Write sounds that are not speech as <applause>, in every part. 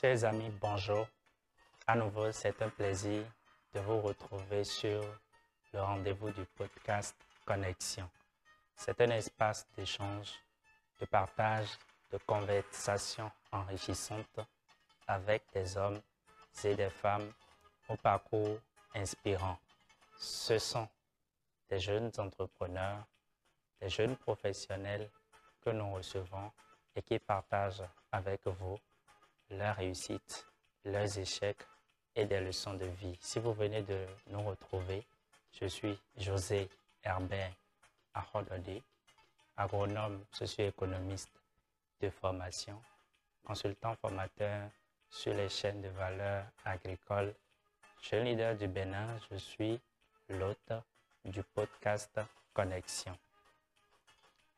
Chers amis, bonjour. À nouveau, c'est un plaisir de vous retrouver sur le rendez-vous du podcast Connexion. C'est un espace d'échange, de partage, de conversation enrichissante avec des hommes et des femmes au parcours inspirant. Ce sont des jeunes entrepreneurs, des jeunes professionnels que nous recevons et qui partagent avec vous leurs réussites, leurs échecs et des leçons de vie. Si vous venez de nous retrouver, je suis José Herbert Ahodode, agronome socio-économiste de formation, consultant formateur sur les chaînes de valeur agricole. Jeune leader du Bénin, je suis l'hôte du podcast Connexion.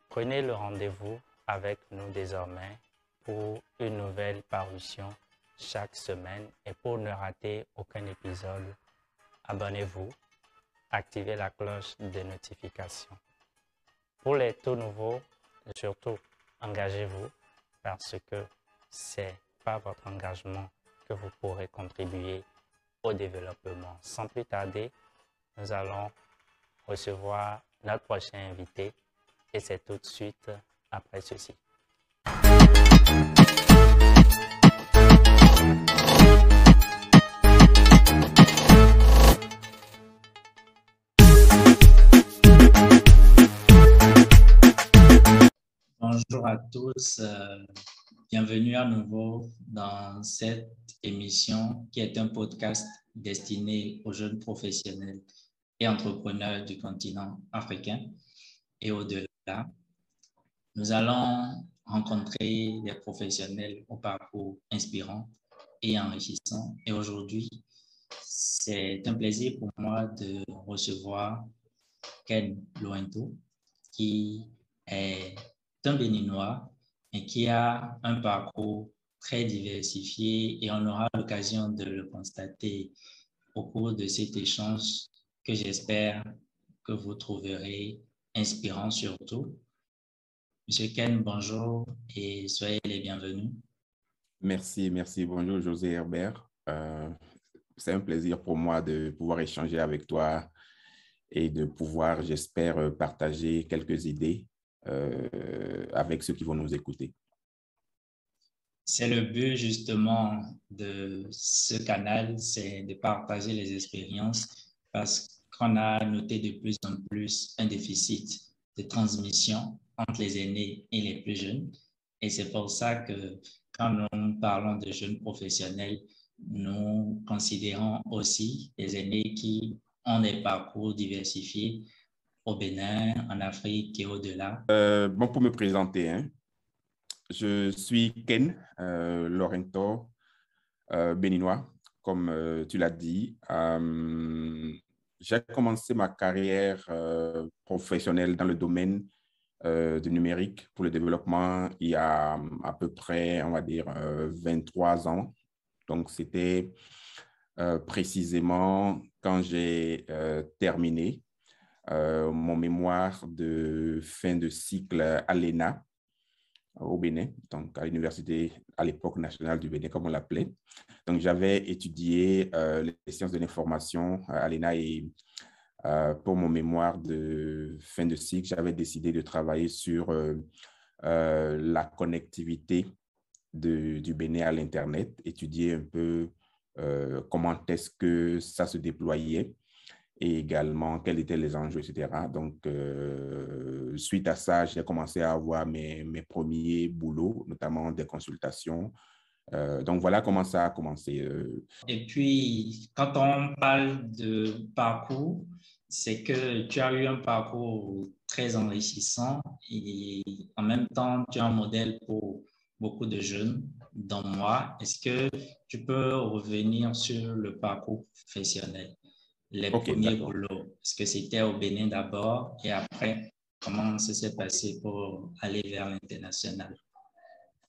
Prenez le rendez-vous avec nous désormais pour une nouvelle parution chaque semaine et pour ne rater aucun épisode, abonnez-vous, activez la cloche de notification. Pour les tout nouveaux, surtout, engagez-vous parce que c'est par votre engagement que vous pourrez contribuer au développement. Sans plus tarder, nous allons recevoir notre prochain invité et c'est tout de suite après ceci. Bonjour à tous, euh, bienvenue à nouveau dans cette émission qui est un podcast destiné aux jeunes professionnels et entrepreneurs du continent africain et au-delà. Nous allons rencontrer des professionnels au parcours inspirant et enrichissant. Et aujourd'hui, c'est un plaisir pour moi de recevoir Ken Loento, qui est un Béninois et qui a un parcours très diversifié et on aura l'occasion de le constater au cours de cet échange que j'espère que vous trouverez inspirant surtout. Monsieur Ken, bonjour et soyez les bienvenus. Merci, merci. Bonjour José Herbert. Euh, c'est un plaisir pour moi de pouvoir échanger avec toi et de pouvoir, j'espère, partager quelques idées euh, avec ceux qui vont nous écouter. C'est le but justement de ce canal, c'est de partager les expériences parce qu'on a noté de plus en plus un déficit de transmission entre les aînés et les plus jeunes. Et c'est pour ça que quand nous parlons de jeunes professionnels, nous considérons aussi les aînés qui ont des parcours diversifiés au Bénin, en Afrique et au-delà? Euh, bon, pour me présenter, hein, je suis Ken euh, Lorento, euh, béninois, comme euh, tu l'as dit. J'ai commencé ma carrière professionnelle dans le domaine du numérique pour le développement il y a à peu près, on va dire, 23 ans. Donc, c'était précisément quand j'ai terminé mon mémoire de fin de cycle à l'ENA au Bénin, donc à l'Université à l'époque nationale du Bénin, comme on l'appelait. Donc, j'avais étudié euh, les sciences de l'information à l'ENA et euh, pour mon mémoire de fin de cycle, j'avais décidé de travailler sur euh, la connectivité du Bénin à l'Internet, étudier un peu comment est-ce que ça se déployait et également quels étaient les enjeux, etc. Donc, euh, suite à ça, j'ai commencé à avoir mes, mes, premiers boulots, notamment des consultations. Euh, donc, voilà comment ça a commencé. Euh. Et puis, quand on parle de parcours, c'est que tu as eu un parcours très enrichissant et en même temps, tu es un modèle pour beaucoup de jeunes, dont moi. Est-ce que tu peux revenir sur le parcours professionnel? Les premiers boulots Est-ce que c'était au Bénin d'abord et après, comment ça s'est passé pour aller vers l'international?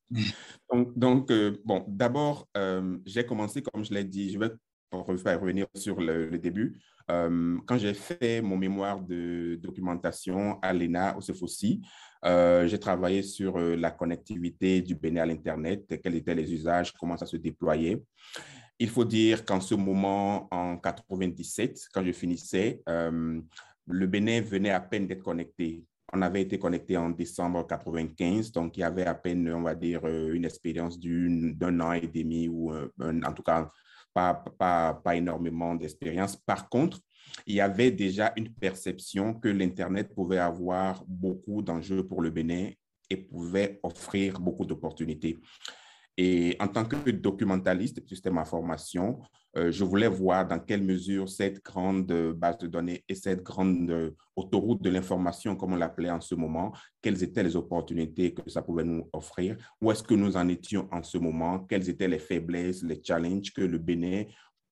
<laughs> Donc, donc euh, bon, d'abord, euh, j'ai commencé, comme je l'ai dit, je vais revenir sur le, début. Euh, quand j'ai fait mon mémoire de documentation à l'ENA, au CFOCI, j'ai travaillé sur la connectivité du Bénin à l'Internet, quels étaient les usages, comment ça se déployait. Il faut dire qu'en ce moment, en 97, quand je finissais, le Bénin venait à peine d'être connecté. On avait été connecté en décembre 95, donc il y avait à peine, on va dire, une expérience d'un an et demi ou en tout cas pas énormément d'expérience. Par contre, il y avait déjà une perception que l'Internet pouvait avoir beaucoup d'enjeux pour le Bénin et pouvait offrir beaucoup d'opportunités. Et en tant que documentaliste de système information, euh, je voulais voir dans quelle mesure cette grande base de données et cette grande euh, autoroute de l'information, comme on l'appelait en ce moment, quelles étaient les opportunités que ça pouvait nous offrir, où est-ce que nous en étions en ce moment, quelles étaient les faiblesses, les challenges que le Bénin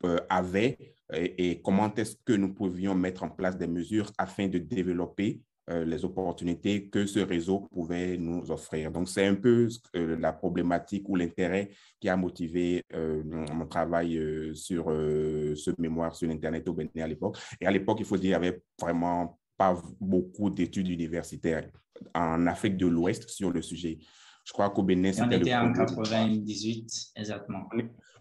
euh, avait? Et, comment est-ce que nous pouvions mettre en place des mesures afin de développer euh, les opportunités que ce réseau pouvait nous offrir. Donc, c'est un peu euh, la problématique ou l'intérêt qui a motivé euh, mon travail sur ce mémoire sur l'Internet au Bénin à l'époque. Et à l'époque, il faut dire, il n'y avait vraiment pas beaucoup d'études universitaires en Afrique de l'Ouest sur le sujet. Je crois qu'au Bénin, c'était... On était en 98, exactement.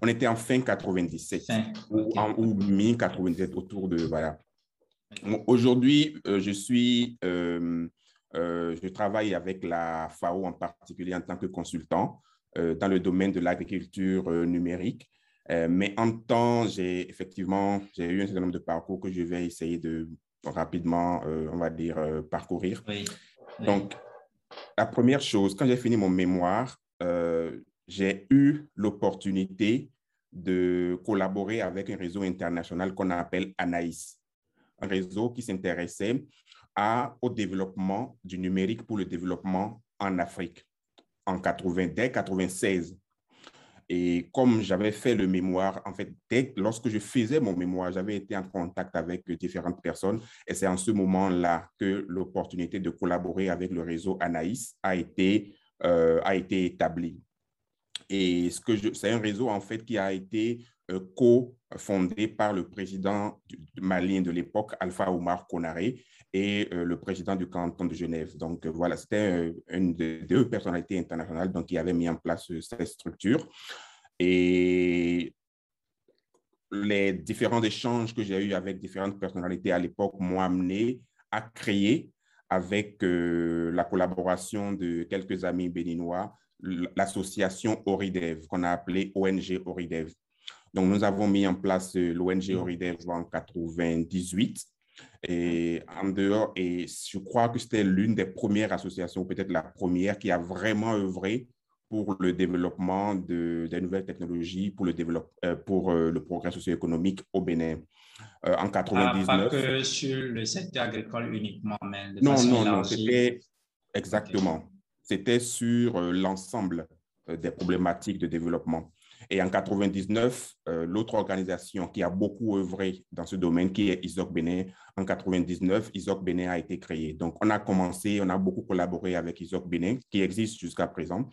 On était en fin 97 ou, ou mi-97, autour de... Voilà. Aujourd'hui, euh, je suis, euh, euh, je travaille avec la FAO en particulier en tant que consultant dans le domaine de l'agriculture numérique. mais en temps, j'ai effectivement, j'ai eu un certain nombre de parcours que je vais essayer de rapidement, on va dire, parcourir. Donc, la première chose, quand j'ai fini mon mémoire, j'ai eu l'opportunité de collaborer avec un réseau international qu'on appelle ANAIS un réseau qui s'intéressait au développement du numérique pour le développement en Afrique en 80, dès 96. Et comme j'avais fait le mémoire, en fait, lorsque je faisais mon mémoire, j'avais été en contact avec différentes personnes. Et c'est en ce moment-là que l'opportunité de collaborer avec le réseau Anaïs a été, euh, a été établie. Et ce que c'est un réseau, en fait, qui a été euh, co-fondé par le président malien de l'époque, Alpha Omar Konaré, et euh, le président du canton de Genève. Donc euh, voilà, c'était une des deux personnalités internationales donc, qui avaient mis en place cette structure. Et les différents échanges que j'ai eus avec différentes personnalités à l'époque m'ont amené à créer, avec la collaboration de quelques amis béninois, l'association Oridev, qu'on a appelée ONG Oridev. Donc, nous avons mis en place euh, l'ONG mm. Oridev en 98. Et en dehors, et je crois que c'était l'une des premières associations, peut-être la première, qui a vraiment œuvré pour le développement de, des nouvelles technologies, pour le, développe, euh, pour euh, le progrès socio-économique au Bénin. en 99. Ah, pas que sur le secteur agricole uniquement, mais de non, non, non, c'était exactement. C'était sur l'ensemble des problématiques de développement. Et en 99, euh, l'autre organisation qui a beaucoup œuvré dans ce domaine, qui est ISOC Bénin, en 99, ISOC Bénin a été créé. Donc, on a commencé, on a beaucoup collaboré avec ISOC Bénin, qui existe jusqu'à présent.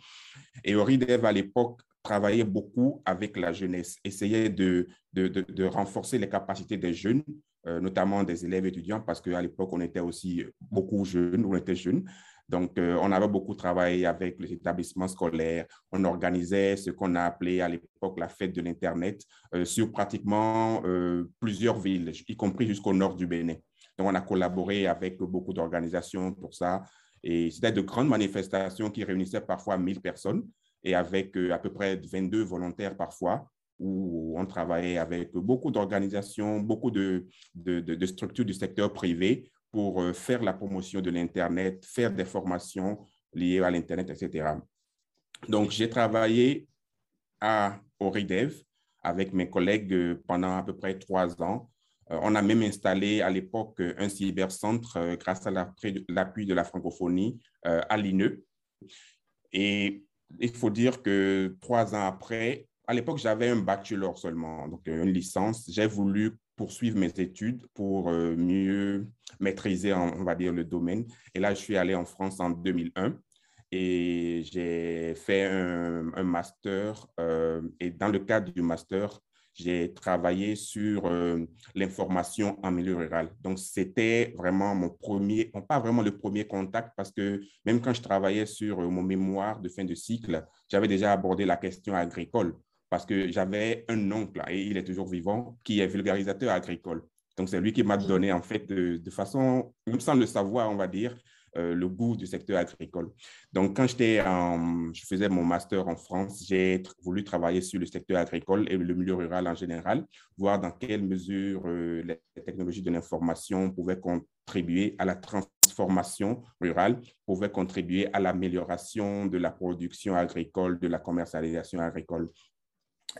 Et Oridev, à l'époque, travaillait beaucoup avec la jeunesse, essayait de, de, de, renforcer les capacités des jeunes, euh, notamment des élèves étudiants, parce qu'à l'époque, on était aussi beaucoup jeunes, on était jeunes. Donc, euh, on avait beaucoup travaillé avec les établissements scolaires. On organisait ce qu'on a appelé à l'époque la fête de l'Internet euh, sur pratiquement euh, plusieurs villes, y compris jusqu'au nord du Bénin. Donc, on a collaboré avec beaucoup d'organisations pour ça. Et c'était de grandes manifestations qui réunissaient parfois 1000 personnes et avec à peu près 22 volontaires parfois, où on travaillait avec beaucoup d'organisations, beaucoup de, structures du secteur privé pour euh, faire la promotion de l'Internet, faire des formations liées à l'Internet, etc. Donc, j'ai travaillé à Oridev avec mes collègues euh, pendant à peu près trois ans. Euh, on a même installé à l'époque un cybercentre grâce à l'appui de la francophonie à l'INE. Et il faut dire que trois ans après, à l'époque, j'avais un bachelor seulement, donc une licence. J'ai voulu poursuivre mes études pour euh, mieux maîtriser, on va dire, le domaine. Et là, je suis allé en France en 2001 et j'ai fait un, master. Euh, et dans le cadre du master, j'ai travaillé sur euh, l'information en milieu rural. Donc, c'était vraiment mon premier, pas vraiment le premier contact, parce que même quand je travaillais sur mon mémoire de fin de cycle, j'avais déjà abordé la question agricole, parce que j'avais un oncle, et il est toujours vivant, qui est vulgarisateur agricole. Donc, c'est lui qui m'a donné, en fait, de, façon, même sans le savoir, on va dire, euh, le goût du secteur agricole. Donc, quand j'étais je faisais mon master en France, j'ai voulu travailler sur le secteur agricole et le milieu rural en général, voir dans quelle mesure euh, les technologies de l'information pouvaient contribuer à la transformation rurale, pouvaient contribuer à l'amélioration de la production agricole, de la commercialisation agricole.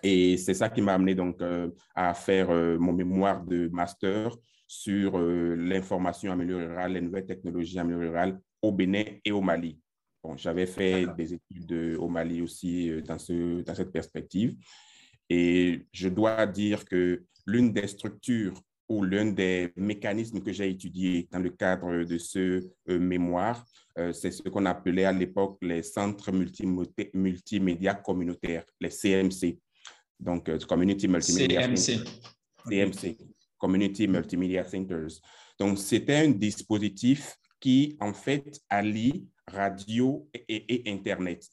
Et c'est ça qui m'a amené donc euh, à faire euh, mon mémoire de master sur euh, l'information en milieu rural, les nouvelles technologies en milieu rural au Bénin et au Mali. Bon, j'avais fait des études au Mali aussi dans, ce, dans cette perspective. Et je dois dire que l'une des structures ou l'un des mécanismes que j'ai étudié dans le cadre de ce mémoire, c'est ce qu'on appelait à l'époque les centres multimédia communautaires, les CMC. Donc, euh, Community Multimedia CMC. CMC, Community Multimedia Centers. Donc, c'était un dispositif qui, en fait, allie radio et, Internet.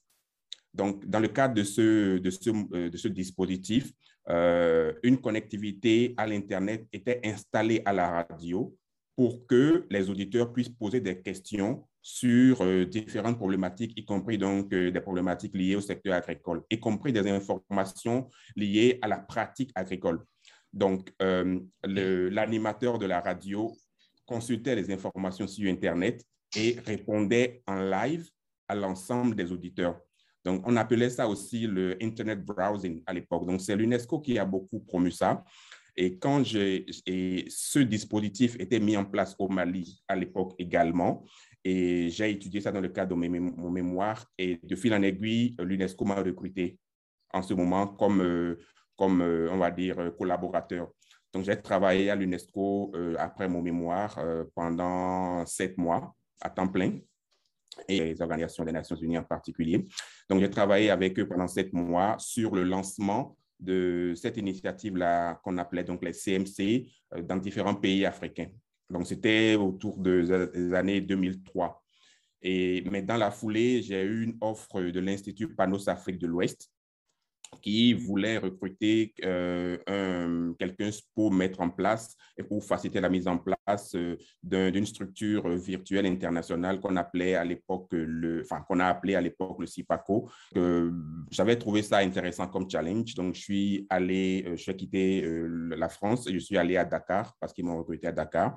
Donc, dans le cadre de ce, de ce, euh, de ce dispositif, euh, une connectivité à l'Internet était installée à la radio pour que les auditeurs puissent poser des questions sur euh, différentes problématiques, y compris donc euh, des problématiques liées au secteur agricole, y compris des informations liées à la pratique agricole. Donc, euh, l'animateur de la radio consultait les informations sur Internet et répondait en live à l'ensemble des auditeurs. Donc, on appelait ça aussi le Internet Browsing à l'époque. Donc, c'est l'UNESCO qui a beaucoup promu ça. Et quand ce dispositif était mis en place au Mali à l'époque également, et j'ai étudié ça dans le cadre de mon mémoire. Et de fil en aiguille, l'UNESCO m'a recruté en ce moment comme, euh, comme euh, on va dire, collaborateur. Donc, j'ai travaillé à l'UNESCO euh, après mon mémoire pendant sept mois à temps plein et les organisations des Nations Unies en particulier. Donc, j'ai travaillé avec eux pendant sept mois sur le lancement de cette initiative-là qu'on appelait donc les CMC dans différents pays africains. Donc, c'était autour des années 2003. Et, mais dans la foulée, j'ai eu une offre de l'Institut Panos Afrique de l'Ouest qui voulait recruter euh, quelqu'un pour mettre en place et pour faciliter la mise en place euh, d'une structure virtuelle internationale qu'on appelait à l'époque le, enfin qu'on a appelé à l'époque le CIPACO. J'avais trouvé ça intéressant comme challenge, donc je suis allé, euh, je suis quitté la France et je suis allé à Dakar parce qu'ils m'ont recruté à Dakar.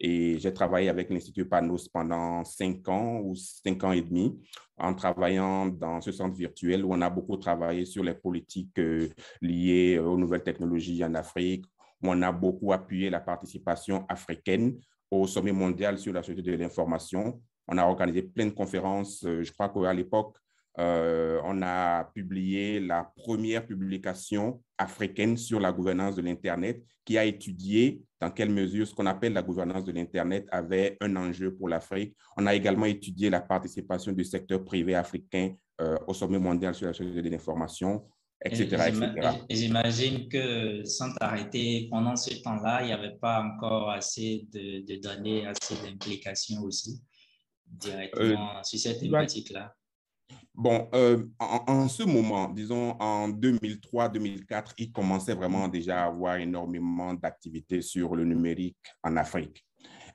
Et j'ai travaillé avec l'Institut Panos pendant cinq ans ou cinq ans et demi en travaillant dans ce centre virtuel où on a beaucoup travaillé sur les politiques euh, liées aux nouvelles technologies en Afrique, où on a beaucoup appuyé la participation africaine au sommet mondial sur la société de l'information. On a organisé plein de conférences. Euh, je crois qu'à l'époque, euh, on a publié la première publication africaine sur la gouvernance de l'Internet qui a étudié dans quelle mesure ce qu'on appelle la gouvernance de l'Internet avait un enjeu pour l'Afrique. On a également étudié la participation du secteur privé africain euh, au sommet mondial sur la société de l'information, etc. Et j'imagine que sans t'arrêter, pendant ce temps-là, il n'y avait pas encore assez de, données, assez d'implications aussi directement euh, sur cette thématique-là. Bon, euh, en, ce moment, disons en 2003-2004, il commençait vraiment déjà à avoir énormément d'activités sur le numérique en Afrique.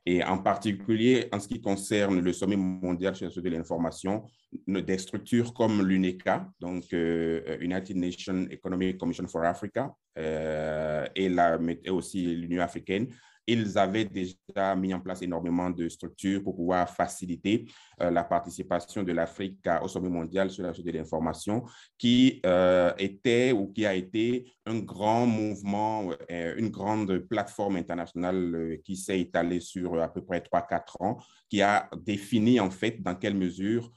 Et en particulier, en ce qui concerne le sommet mondial sur de l'information, des structures comme l'UNECA, donc euh, United Nations Economic Commission for Africa, euh, et, la, et aussi l'Union africaine, ils avaient déjà mis en place énormément de structures pour pouvoir faciliter euh, la participation de l'Afrique au sommet mondial sur la société de l'information, qui euh, était ou qui a été un grand mouvement, euh, une grande plateforme internationale qui s'est étalée sur à peu près 3-4 ans, qui a défini en fait dans quelle mesure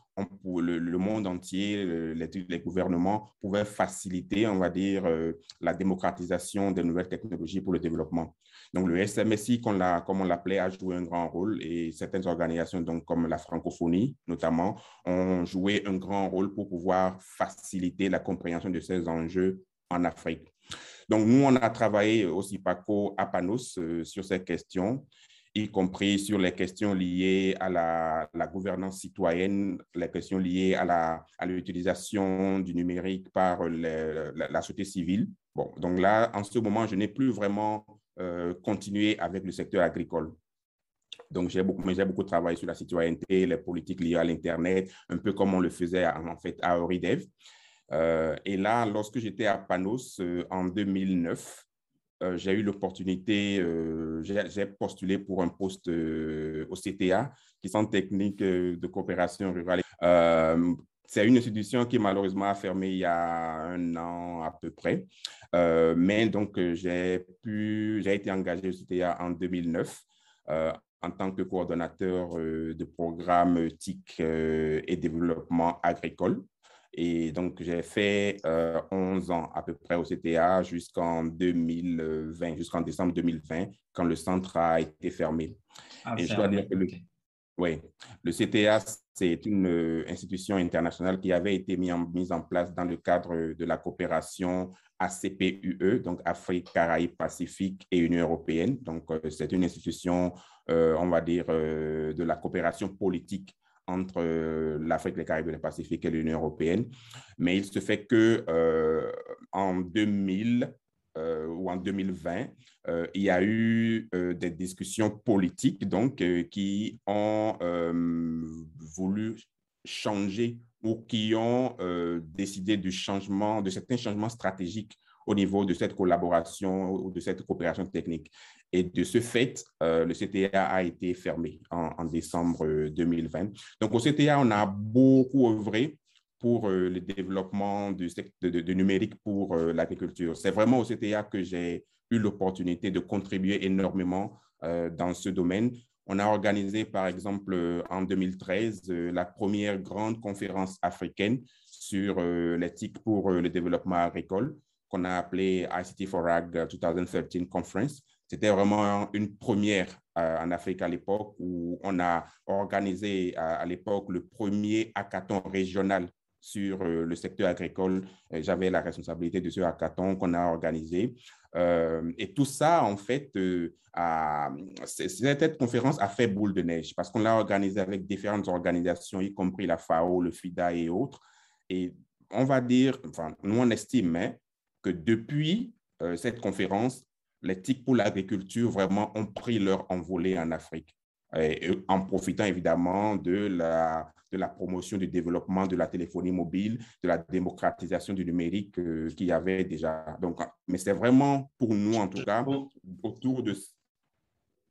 le, monde entier, les, gouvernements pouvaient faciliter, on va dire, la démocratisation des nouvelles technologies pour le développement. Donc, le SMSI, comme, on l'appelait, a joué un grand rôle et certaines organisations, donc, comme la francophonie notamment, ont joué un grand rôle pour pouvoir faciliter la compréhension de ces enjeux en Afrique. Donc, nous, on a travaillé aussi Paco à Panos sur ces questions y compris sur les questions liées à la, gouvernance citoyenne, les questions liées à l'utilisation du numérique par la, société civile. Bon, donc là, en ce moment, je n'ai plus vraiment euh, continué avec le secteur agricole. Donc, j'ai beaucoup, beaucoup travaillé sur la citoyenneté, les politiques liées à l'Internet, un peu comme on le faisait en fait à Oridev. Euh, et là, lorsque j'étais à Panos euh, en 2009, euh, j'ai eu l'opportunité, j'ai postulé pour un poste au CTA, qui sont techniques de coopération rurale. C'est une institution qui malheureusement a fermé il y a un an à peu près. mais donc, j'ai pu, j'ai été engagé au CTA en 2009 en tant que coordonnateur de programme TIC et développement agricole. Et donc, j'ai fait 11 euh, ans à peu près au CTA jusqu'en 2020, jusqu'en décembre 2020, quand le centre a été fermé. Ah, et je dois dire que le, oui, le CTA, c'est une euh, institution internationale qui avait été mise en, mise en place dans le cadre de la coopération ACPUE, donc Afrique, Caraïbes, Pacifique et Union européenne. Donc, euh, c'est une institution, on va dire, de la coopération politique entre euh, l'Afrique, les Caraïbes, le Pacifique et l'Union européenne. Mais il se fait que euh, en 2000 euh, ou en 2020, il y a eu des discussions politiques donc qui ont voulu changer ou qui ont décidé du changement, de certains changements stratégiques au niveau de cette collaboration ou de cette coopération technique. Et de ce fait, euh, le CTA a été fermé en, décembre 2020. Euh, Donc, au CTA, on a beaucoup œuvré pour euh, le développement du secteur de, numérique pour l'agriculture. C'est vraiment au CTA que j'ai eu l'opportunité de contribuer énormément dans ce domaine. On a organisé, par exemple, en 2013, la première grande conférence africaine sur l'éthique pour le développement agricole qu'on a appelée ICT for Ag 2013 Conference. C'était vraiment une première euh, en Afrique à l'époque où on a organisé à, l'époque le premier hackathon régional sur euh, le secteur agricole. Euh, j'avais la responsabilité de ce hackathon qu'on a organisé. et tout ça, en fait, cette conférence a fait boule de neige parce qu'on l'a organisé avec différentes organisations, y compris la FAO, le FIDA et autres. Et on va dire, enfin, nous on estime hein, que depuis cette conférence, les TIC pour l'agriculture vraiment ont pris leur envolée en Afrique, en profitant évidemment de la, de la promotion du développement de la téléphonie mobile, de la démocratisation du numérique euh, qu'il y avait déjà. Donc, mais c'est vraiment pour nous, en tout cas, autour de...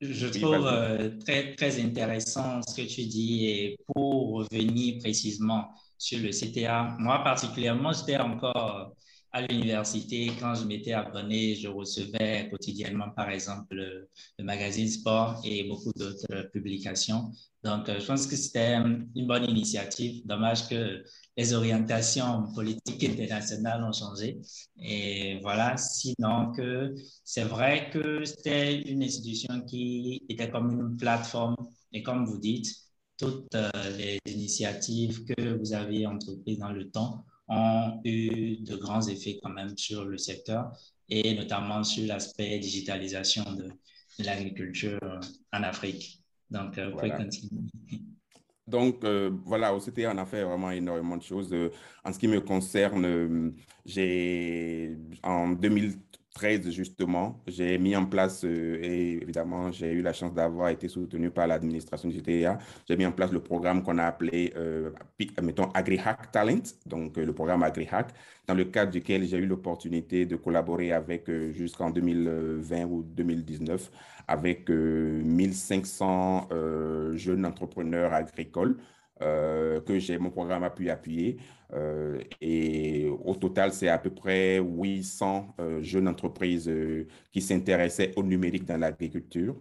Je trouve euh, très, très intéressant ce que tu dis et pour revenir précisément sur le CTA, moi particulièrement, j'étais encore à l'université, quand je m'étais abonné, je recevais quotidiennement, par exemple, le, magazine Sport et beaucoup d'autres publications. Donc, euh, je pense que c'était une bonne initiative. Dommage que les orientations politiques internationales ont changé. Et voilà, sinon que c'est vrai que c'était une institution qui était comme une plateforme. Et comme vous dites, toutes euh, les initiatives que vous avez entreprises dans le temps ont eu de grands effets quand même sur le secteur et notamment sur l'aspect digitalisation de, l'agriculture en Afrique. Donc, euh, vous pouvez continuer. <laughs> Donc, euh, voilà, au CTA, on a fait vraiment énormément de choses. Euh, en ce qui me concerne, j'ai, en 2000, justement, j'ai mis en place, euh, et évidemment, j'ai eu la chance d'avoir été soutenu par l'administration du CTA. J'ai mis en place le programme qu'on a appelé, euh, mettons, AgriHack Talent, donc euh, le programme AgriHack, dans le cadre duquel j'ai eu l'opportunité de collaborer avec, jusqu'en 2020 ou 2019, avec 1500 jeunes entrepreneurs agricoles. Que j'ai mon programme a pu appuyer. Euh, et au total, c'est à peu près 800 euh, jeunes entreprises euh, qui s'intéressaient au numérique dans l'agriculture,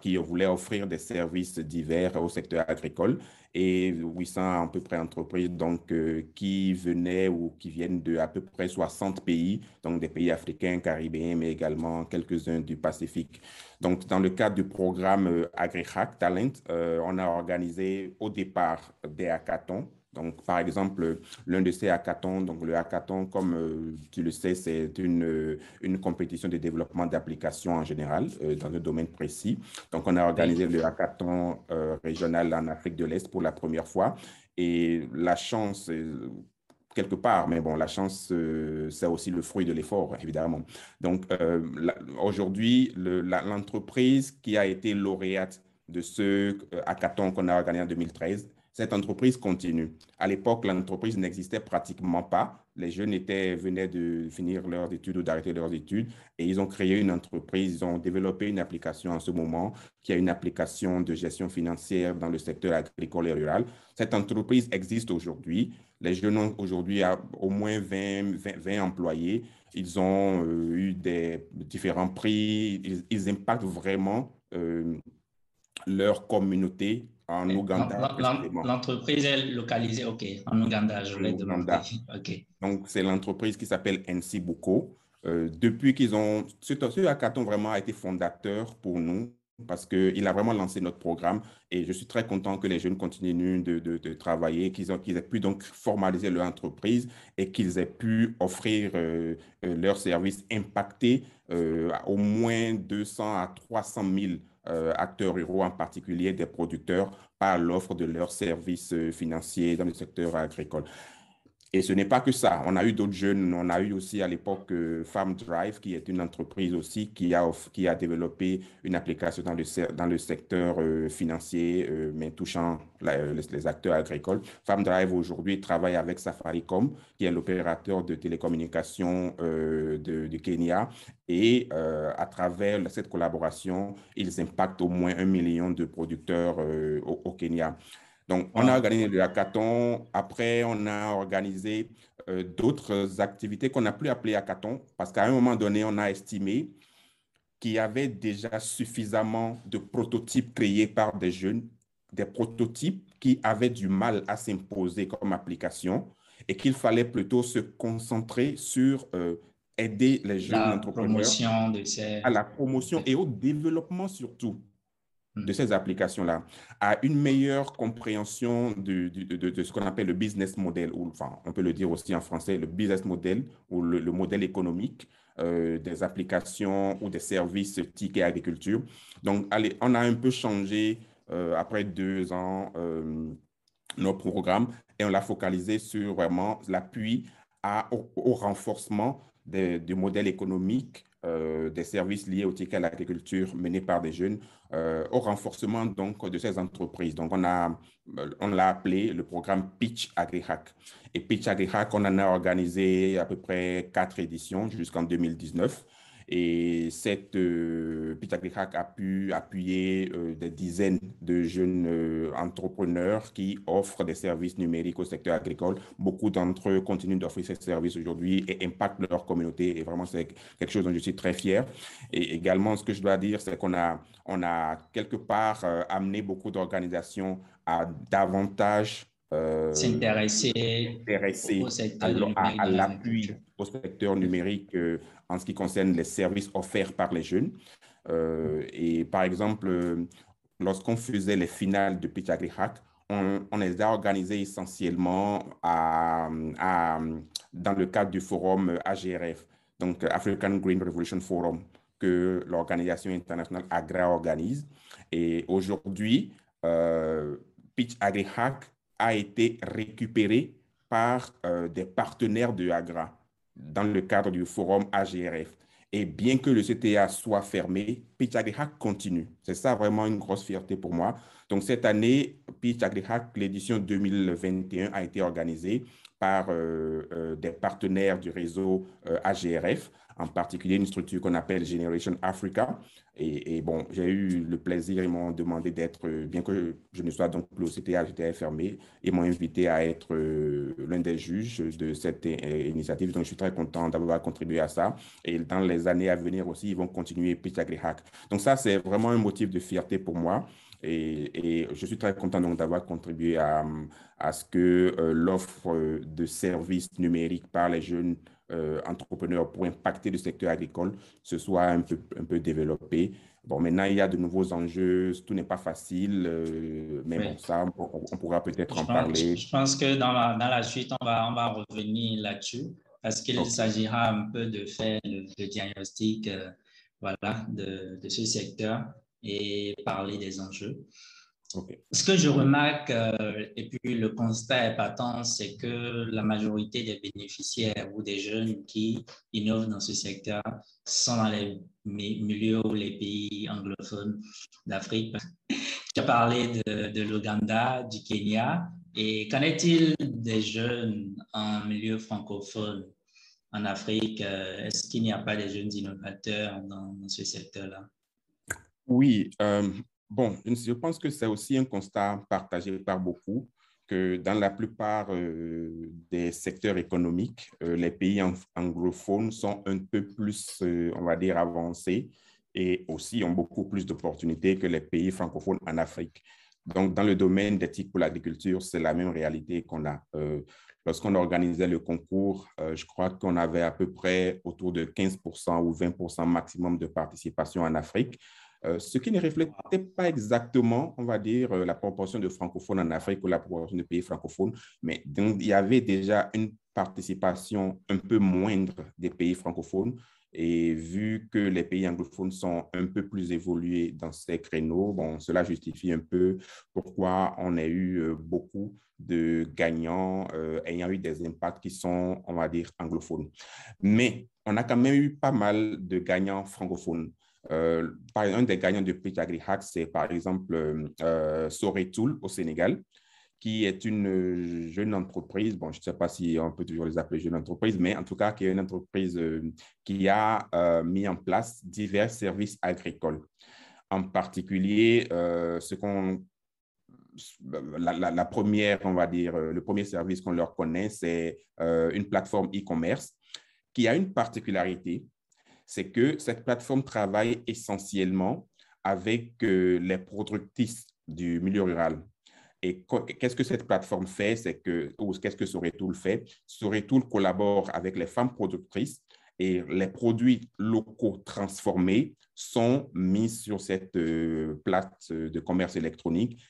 qui voulaient offrir des services divers au secteur agricole et 800 à peu près entreprises donc, qui venaient ou qui viennent de à peu près 60 pays, donc des pays africains, caribéens, mais également quelques-uns du Pacifique. Donc, dans le cadre du programme AgriHack Talent, on a organisé au départ des hackathons Donc, par exemple, l'un de ces hackathons, donc le hackathon, comme euh, tu le sais, c'est une, euh, une compétition de développement d'applications en général euh, dans un domaine précis. Donc, on a organisé le hackathon régional en Afrique de l'Est pour la première fois. Et la chance, quelque part, mais bon, la chance, c'est aussi le fruit de l'effort, évidemment. Donc, aujourd'hui, l'entreprise qui a été lauréate de ce hackathon qu'on a organisé en 2013 cette entreprise continue. À l'époque, l'entreprise n'existait pratiquement pas. Les jeunes venaient de finir leurs études ou d'arrêter leurs études et ils ont créé une entreprise, ils ont développé une application en ce moment qui est une application de gestion financière dans le secteur agricole et rural. Cette entreprise existe aujourd'hui. Les jeunes ont aujourd'hui au moins 20, 20, employés. Ils ont euh, eu des différents prix. Ils, impactent vraiment euh, leur communauté en Ouganda. L'entreprise est localisée, OK, en Ouganda, je l'ai demandé. Donc, c'est l'entreprise qui s'appelle Nsibuko. Euh, depuis qu'ils ont... Ce, ce hackathon vraiment a été fondateur pour nous parce qu'il a vraiment lancé notre programme et je suis très content que les jeunes continuent de, de, travailler, qu'ils qu'ils aient pu donc formaliser leur entreprise et qu'ils aient pu offrir euh, euh, leurs services impactés à au moins 200 à 300 000 euh, acteurs ruraux, en particulier des producteurs, par l'offre de leurs services euh, financiers dans le secteur agricole. Et ce n'est pas que ça. On a eu d'autres jeunes. On a eu aussi à l'époque euh, Farm Drive, qui est une entreprise aussi qui a, qui a développé une application dans le, secteur euh, financier, euh, mais touchant les, acteurs agricoles. Farm Drive aujourd'hui travaille avec Safaricom, qui est l'opérateur de télécommunications de, Kenya. Et à travers cette collaboration, ils impactent au moins un million de producteurs au Kenya. Donc, on a organisé le hackathon. Après, on a organisé euh, d'autres activités qu'on n'a plus appelées hackathon parce qu'à un moment donné, on a estimé qu'il y avait déjà suffisamment de prototypes créés par des jeunes, des prototypes qui avaient du mal à s'imposer comme application et qu'il fallait plutôt se concentrer sur euh, aider les jeunes entrepreneurs à la promotion et au développement surtout de mm. ces applications-là à une meilleure compréhension de, de, ce qu'on appelle le business model, ou enfin, on peut le dire aussi en français, le business model ou le, modèle économique euh, des applications ou des services TIC et agriculture. Donc, allez, on a un peu changé euh, après deux ans euh, nos programmes et on l'a focalisé sur vraiment l'appui au, renforcement du modèle économique euh, des services liés au ticket à l'agriculture menés par des jeunes euh, au renforcement donc de ces entreprises. Donc on a on l'a appelé le programme Pitch AgriHack. Et Pitch AgriHack, on en a organisé à peu près quatre éditions jusqu'en 2019. Et cette euh, a pu appuyer euh, des dizaines de jeunes euh, entrepreneurs qui offrent des services numériques au secteur agricole. Beaucoup d'entre eux continuent d'offrir ces services aujourd'hui et impactent leur communauté. Et vraiment, c'est quelque chose dont je suis très fier. Et également, ce que je dois dire, c'est qu'on a, on a quelque part euh, amené beaucoup d'organisations à davantage s'intéresser à, l'appui au secteur numérique en ce qui concerne les services offerts par les jeunes. Euh, et par exemple, euh, lorsqu'on faisait les finales de Pitch Agri Hack, on, les a organisées essentiellement à, dans le cadre du forum AGRF, donc African Green Revolution Forum, que l'organisation internationale AGRA organise. Et aujourd'hui, euh, Pitch Agri Hack a été récupéré par des partenaires de AGRA dans le cadre du forum AGRF. Et bien que le CTA soit fermé, Pitch AgriHack continue. C'est ça vraiment une grosse fierté pour moi. Donc cette année, Pitch AgriHack, l'édition 2021 a été organisée par euh, euh, des partenaires du réseau euh, AGRF en particulier une structure qu'on appelle Generation Africa. Et, bon, j'ai eu le plaisir, ils m'ont demandé d'être, bien que je ne sois donc plus au CTA, j'étais fermé, ils m'ont invité à être euh, l'un des juges de cette euh, initiative. Donc, je suis très content d'avoir contribué à ça. Et dans les années à venir aussi, ils vont continuer Pitch Hack. Donc, ça, c'est vraiment un motif de fierté pour moi. Et, je suis très content donc d'avoir contribué à ce que l'offre de services numériques par les jeunes entrepreneurs pour impacter le secteur agricole se soit un peu, un peu développée. Bon, maintenant, il y a de nouveaux enjeux, tout n'est pas facile, mais bon, ça, on, pourra peut-être en parler. Je pense que dans la, dans la suite, on va, on va revenir là-dessus parce qu'il s'agira un peu de faire le, diagnostic euh, voilà, de, de, ce secteur et parler des enjeux. Ce que je remarque, euh, et puis le constat est patent, c'est que la majorité des bénéficiaires ou des jeunes qui innovent dans ce secteur sont dans les milieux ou les pays anglophones d'Afrique. Tu as parlé de, de l'Ouganda, du Kenya, et qu'en est-il des jeunes en milieu francophone en Afrique? Euh, est-ce qu'il n'y a pas de jeunes innovateurs dans, ce secteur-là? Oui, euh, bon, je pense que c'est aussi un constat partagé par beaucoup que dans la plupart euh, des secteurs économiques, les pays anglophones sont un peu plus, on va dire, avancés et aussi ont beaucoup plus d'opportunités que les pays francophones en Afrique. Donc, dans le domaine d'éthique pour l'agriculture, c'est la même réalité qu'on a. Euh, lorsqu'on organisait le concours, euh, je crois qu'on avait à peu près autour de 15% ou 20% maximum de participation en Afrique, euh, ce qui ne reflétait pas exactement, on va dire, la proportion de francophones en Afrique ou la proportion de pays francophones, mais donc, il y avait déjà une participation un peu moindre des pays francophones et vu que les pays anglophones sont un peu plus évolués dans ces créneaux, bon, cela justifie un peu pourquoi on a eu euh, beaucoup de gagnants euh, ayant eu des impacts qui sont, on va dire, anglophones. Mais on a quand même eu pas mal de gagnants francophones. Euh, un des gagnants de Pitch AgriHack, c'est par exemple euh, Soretoul au Sénégal qui est une euh, jeune entreprise, bon, je ne sais pas si on peut toujours les appeler jeune entreprise, mais en tout cas, qui est une entreprise euh, qui a euh, mis en place divers services agricoles. En particulier, ce qu'on la, première, on va dire, le premier service qu'on leur connaît, c'est une plateforme e-commerce qui a une particularité, c'est que cette plateforme travaille essentiellement avec les productrices du milieu rural. Et qu'est-ce que cette plateforme fait? C'est que, ou qu'est-ce que Soretool fait? Soretool collabore avec les femmes productrices et les produits locaux transformés sont mis sur cette euh, plate de commerce électronique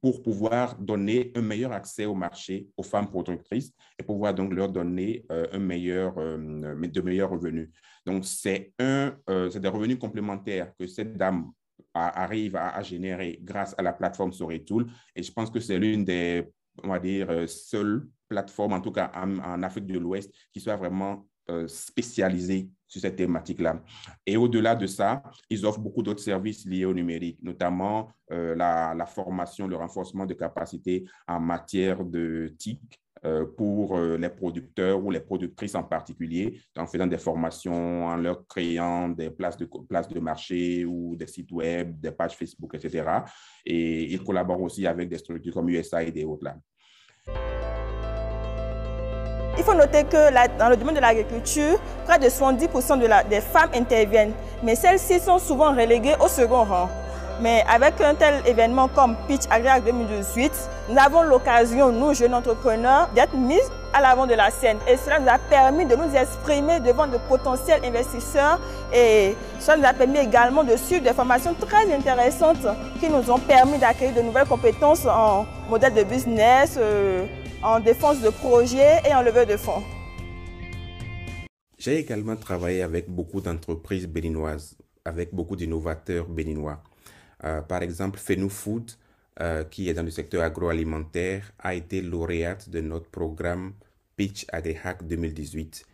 pour pouvoir donner un meilleur accès au marché aux femmes productrices et pouvoir donc leur donner euh, un meilleur, euh, de meilleurs revenus. Donc, c'est un, c'est des revenus complémentaires que cette dame arrive à, générer grâce à la plateforme Soretool. Et je pense que c'est l'une des, on va dire, euh, seules plateformes, en tout cas en, Afrique de l'Ouest, qui soit vraiment euh, spécialisée sur cette thématique-là. Et au-delà de ça, ils offrent beaucoup d'autres services liés au numérique, notamment euh, la, formation, le renforcement de capacités en matière de TIC, euh, pour euh, les producteurs ou les productrices en particulier, en faisant des formations, en leur créant des places de, places de marché ou des sites web, des pages Facebook, etc. Et ils collaborent aussi avec des structures comme USAID et autres là. Il faut noter que dans le domaine de l'agriculture, près de 70% de la, des femmes interviennent, mais celles-ci sont souvent reléguées au second rang. Mais avec un tel événement comme Pitch Agriac 2018, nous avons l'occasion, nous jeunes entrepreneurs, d'être mis à l'avant de la scène. Et cela nous a permis de nous exprimer devant de potentiels investisseurs et cela nous a permis également de suivre des formations très intéressantes qui nous ont permis d'acquérir de nouvelles compétences en modèle de business, euh, en défense de projets et en levée de fonds. J'ai également travaillé avec beaucoup d'entreprises béninoises, avec beaucoup d'innovateurs béninois. Euh, par exemple, Fenou Food, euh, qui est dans le secteur agroalimentaire, a été lauréate de notre programme Pitch AgriHack 2018.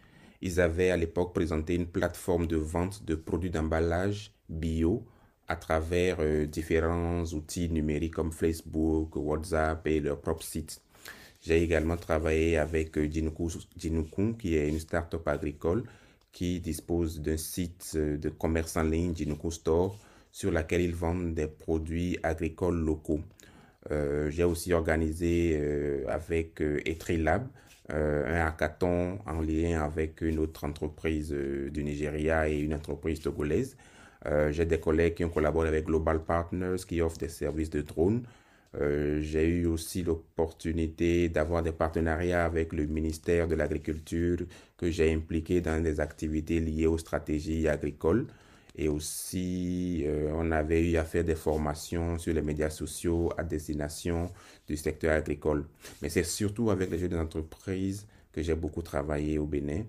Ils avaient à l'époque présenté une plateforme de vente de produits d'emballage bio à travers euh, différents outils numériques comme Facebook, WhatsApp et leur propre site. J'ai également travaillé avec Jinukun, qui est une start-up agricole qui dispose d'un site de commerce en ligne, Jinukun Store, sur laquelle ils vendent des produits agricoles locaux. Euh, j'ai aussi organisé euh, avec euh, Etrilab un hackathon en lien avec une autre entreprise du Nigeria et une entreprise togolaise. j'ai des collègues qui ont collaboré avec Global Partners qui offrent des services de drones. Euh, j'ai eu aussi l'opportunité d'avoir des partenariats avec le ministère de l'Agriculture que j'ai impliqué dans des activités liées aux stratégies agricoles. Et aussi, euh, on avait eu à faire des formations sur les médias sociaux à destination du secteur agricole. Mais c'est surtout avec les jeunes entreprises que j'ai beaucoup travaillé au Bénin.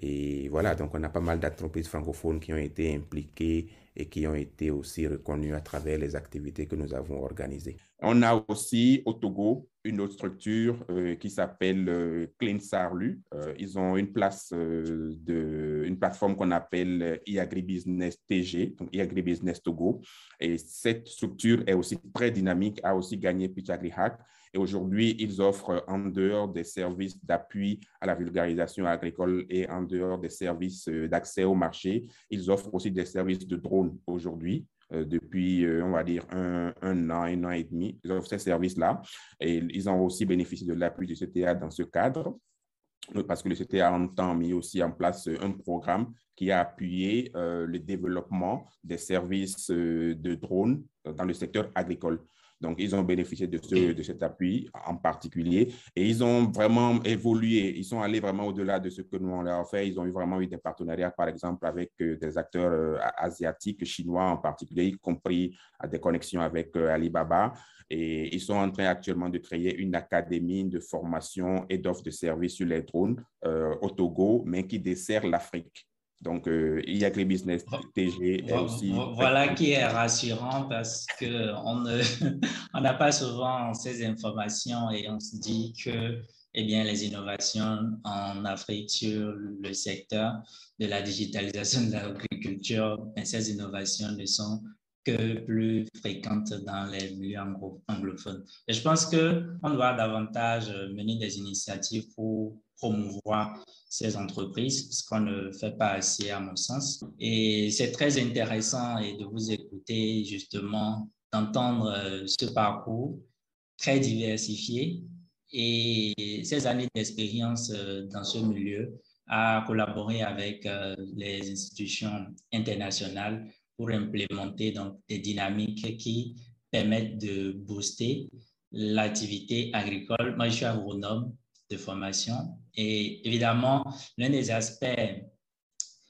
Et voilà, donc on a pas mal d'entreprises francophones qui ont été impliquées et qui ont été aussi reconnues à travers les activités que nous avons organisées. On a aussi au Togo une autre structure euh, qui s'appelle euh, Clean Sarlu. Euh, ils ont une place de une plateforme qu'on appelle e-agribusiness TG, donc e-agribusiness Togo. Et cette structure est aussi très dynamique, a aussi gagné Pitch AgriHack. Et aujourd'hui, ils offrent en dehors des services d'appui à la vulgarisation agricole et en dehors des services d'accès au marché, ils offrent aussi des services de drone aujourd'hui. Euh, depuis, euh, on va dire, un, an, un an et demi. Ils offrent ces services-là et ils ont aussi bénéficié de l'appui du CTA dans ce cadre parce que le CTA a longtemps mis aussi en place un programme qui a appuyé euh, le développement des services de drones dans le secteur agricole. Donc, ils ont bénéficié de, ce, de cet appui en particulier et ils ont vraiment évolué. Ils sont allés vraiment au-delà de ce que nous, on leur a fait. Ils ont eu vraiment eu des partenariats, par exemple, avec euh, des acteurs euh, asiatiques, chinois en particulier, y compris des connexions avec euh, Alibaba. Et ils sont en train actuellement de créer une académie de formation et d'offres de services sur les drones au Togo, mais qui dessert l'Afrique. Donc, euh, il y a que les business TG est aussi. Voilà qui est rassurant parce qu'on <laughs> on n'a pas souvent ces informations et on se dit que eh bien, les innovations en Afrique sur le secteur de la digitalisation de l'agriculture, ben, ces innovations ne sont que plus fréquentes dans les milieux anglophones. Et je pense qu'on doit davantage mener des initiatives pour promouvoir ces entreprises, ce qu'on ne fait pas assez à mon sens. Et c'est très intéressant et de vous écouter justement, d'entendre euh, ce parcours très diversifié et ces années d'expérience euh, dans ce milieu à collaborer avec euh, les institutions internationales pour implémenter donc des dynamiques qui permettent de booster l'activité agricole. Moi, je suis agronome de formation. Et évidemment, l'un des aspects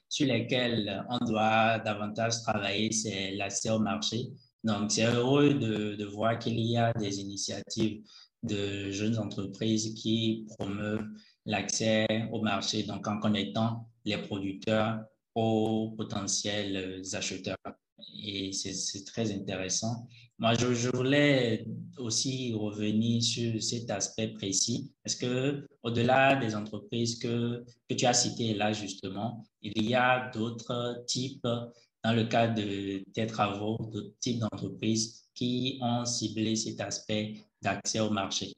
sur lesquels on doit davantage travailler, c'est l'accès au marché. Donc, c'est heureux de, voir qu'il y a des initiatives de jeunes entreprises qui promeuvent l'accès au marché, donc en connectant les producteurs aux potentiels acheteurs. Et c'est très intéressant. Moi, je, voulais aussi revenir sur cet aspect précis. Est-ce que, au-delà des entreprises que, que tu as citées là, justement, il y a d'autres types, dans le cadre de tes travaux, d'autres types d'entreprises qui ont ciblé cet aspect d'accès au marché?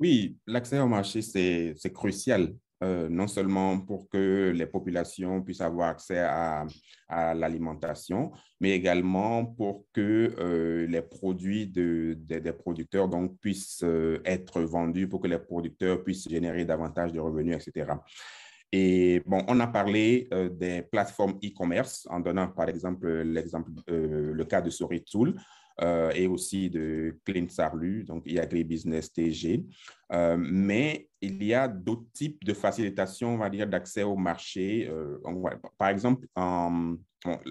Oui, l'accès au marché, c'est crucial euh, non seulement pour que les populations puissent avoir accès à, l'alimentation, mais également pour que euh, les produits de, des producteurs donc, puissent euh, être vendus, pour que les producteurs puissent générer davantage de revenus, etc. Et bon, on a parlé des plateformes e-commerce en donnant par exemple l'exemple, le cas de Soritool. Euh, et aussi de Clean Sarlu, donc e-agribusiness TG. Euh, mais il y a d'autres types de facilitation, on va dire, d'accès au marché. Euh, par exemple,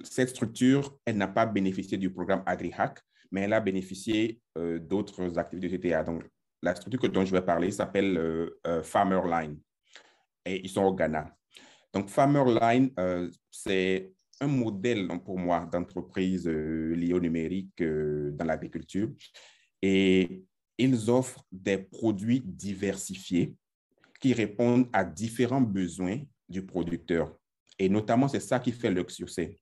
cette structure, elle n'a pas bénéficié du programme AgriHack, mais elle a bénéficié d'autres activités GTA. Donc, la structure dont je vais parler s'appelle Farmerline et ils sont au Ghana. Donc, Farmerline, c'est un modèle pour moi d'entreprise euh, liée au numérique euh, dans l'agriculture. Et ils offrent des produits diversifiés qui répondent à différents besoins du producteur. Et notamment, c'est ça qui fait leur succès.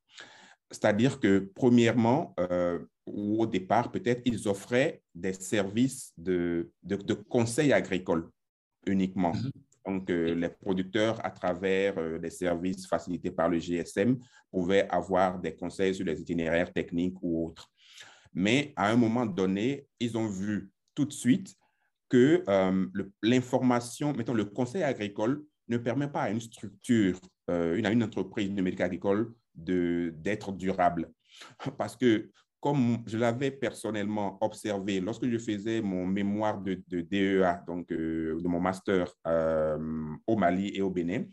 C'est-à-dire que, premièrement, euh, ou au départ, peut-être, ils offraient des services de, de, conseil agricole uniquement. Mm-hmm. Donc, euh, les producteurs, à travers euh, les services facilités par le GSM, pouvaient avoir des conseils sur les itinéraires techniques ou autres. Mais à un moment donné, ils ont vu tout de suite que euh, l'information, mettons, le conseil agricole ne permet pas à une structure, une, à une entreprise numérique agricole d'être durable. <laughs> Parce que comme je l'avais personnellement observé lorsque je faisais mon mémoire de, DEA, donc de mon master au Mali et au Bénin,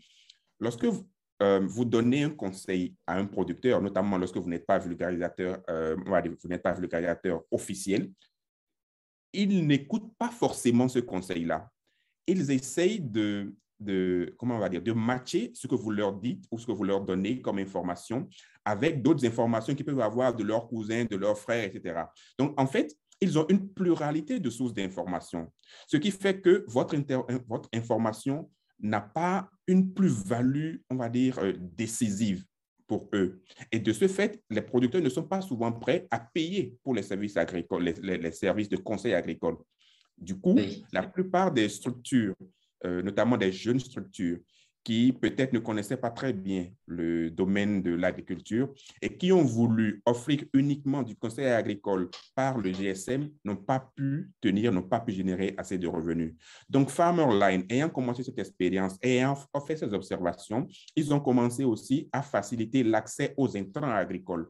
lorsque vous, vous donnez un conseil à un producteur, notamment lorsque vous n'êtes pas vulgarisateur, vous n'êtes pas vulgarisateur officiel, ils n'écoutent pas forcément ce conseil-là. Ils essayent de, comment on va dire, de matcher ce que vous leur dites ou ce que vous leur donnez comme information avec d'autres informations qu'ils peuvent avoir de leurs cousins, de leurs frères, etc. Donc, en fait, ils ont une pluralité de sources d'informations, ce qui fait que votre, votre information n'a pas une plus-value, on va dire, euh, décisive pour eux. Et de ce fait, les producteurs ne sont pas souvent prêts à payer pour les services agricoles, les, services de conseil agricole. Du coup, la plupart des structures, euh, notamment des jeunes structures, qui peut-être ne connaissaient pas très bien le domaine de l'agriculture et qui ont voulu offrir uniquement du conseil agricole par le GSM n'ont pas pu tenir, n'ont pas pu générer assez de revenus. Donc, Farmerline, ayant commencé cette expérience, ayant fait ces observations, ils ont commencé aussi à faciliter l'accès aux intrants agricoles.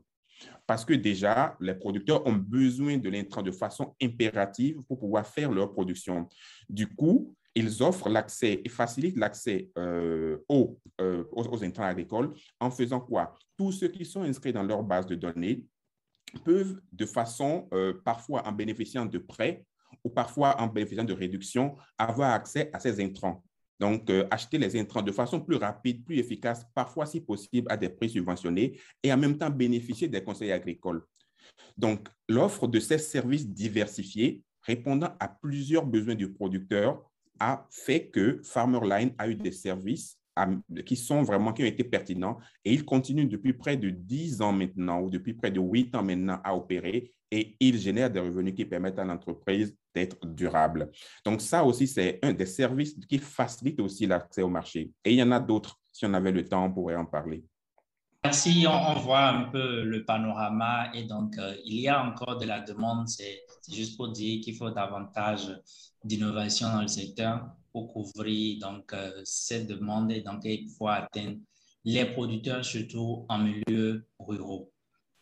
Parce que déjà, les producteurs ont besoin de l'intrant de façon impérative pour pouvoir faire leur production. Du coup, ils offrent l'accès et facilitent l'accès euh, aux, euh, aux, intrants agricoles en faisant quoi? Tous ceux qui sont inscrits dans leur base de données peuvent, de façon euh, parfois en bénéficiant de prêts ou parfois en bénéficiant de réductions, avoir accès à ces intrants. Donc, acheter les intrants de façon plus rapide, plus efficace, parfois si possible à des prix subventionnés et en même temps bénéficier des conseils agricoles. Donc, l'offre de ces services diversifiés répondant à plusieurs besoins du producteur a fait que Farmerline a eu des services qui sont vraiment, qui ont été pertinents et il continue depuis près de 10 ans maintenant ou depuis près de 8 ans maintenant à opérer et il génère des revenus qui permettent à l'entreprise d'être durable. Donc ça aussi, c'est un des services qui facilite aussi l'accès au marché. Et il y en a d'autres. Si on avait le temps, on pourrait en parler. Merci, on, voit un peu le panorama et donc euh, il y a encore de la demande. C'est juste pour dire qu'il faut davantage d'innovation dans le secteur pour couvrir donc, euh, cette demande et donc pouvoir atteindre les producteurs, surtout en milieu ruraux.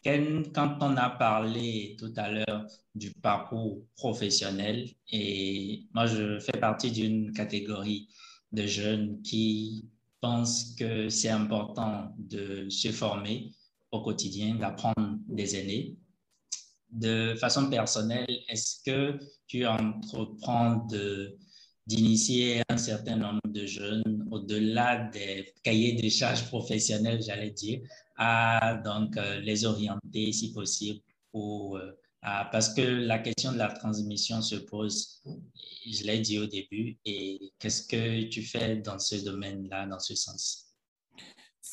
Quand on a parlé tout à l'heure du parcours professionnel, et moi je fais partie d'une catégorie de jeunes qui pensent que c'est important de se former au quotidien, d'apprendre des aînés de façon personnelle, est-ce que tu entreprends d'initier un certain nombre de jeunes au-delà des cahiers de charges professionnels, j'allais dire, à donc euh, les orienter si possible euh, parce que la question de la transmission se pose, je l'ai dit au début, et qu'est-ce que tu fais dans ce domaine-là, dans ce sens?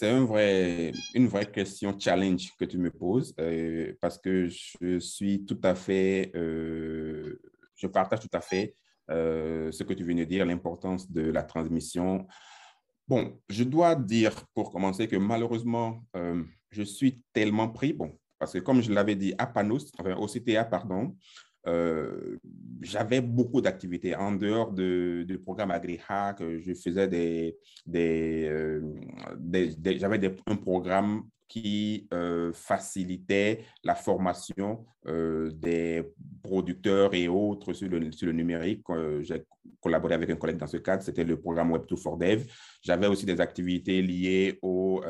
C'est une vraie question challenge que tu me poses euh, parce que je suis tout à fait, euh, je partage tout à fait euh, ce que tu viens de dire, l'importance de la transmission. Bon, je dois dire pour commencer que malheureusement, je suis tellement pris, bon, parce que comme je l'avais dit à Panos, enfin au CTA, pardon, euh, j'avais beaucoup d'activités en dehors du de programme AgriHack. Je faisais des, euh, j'avais un programme qui euh, facilitait la formation des producteurs et autres sur le, sur le numérique. J'ai collaboré avec un collègue dans ce cadre, c'était le programme Web2 J'avais aussi des activités liées aux,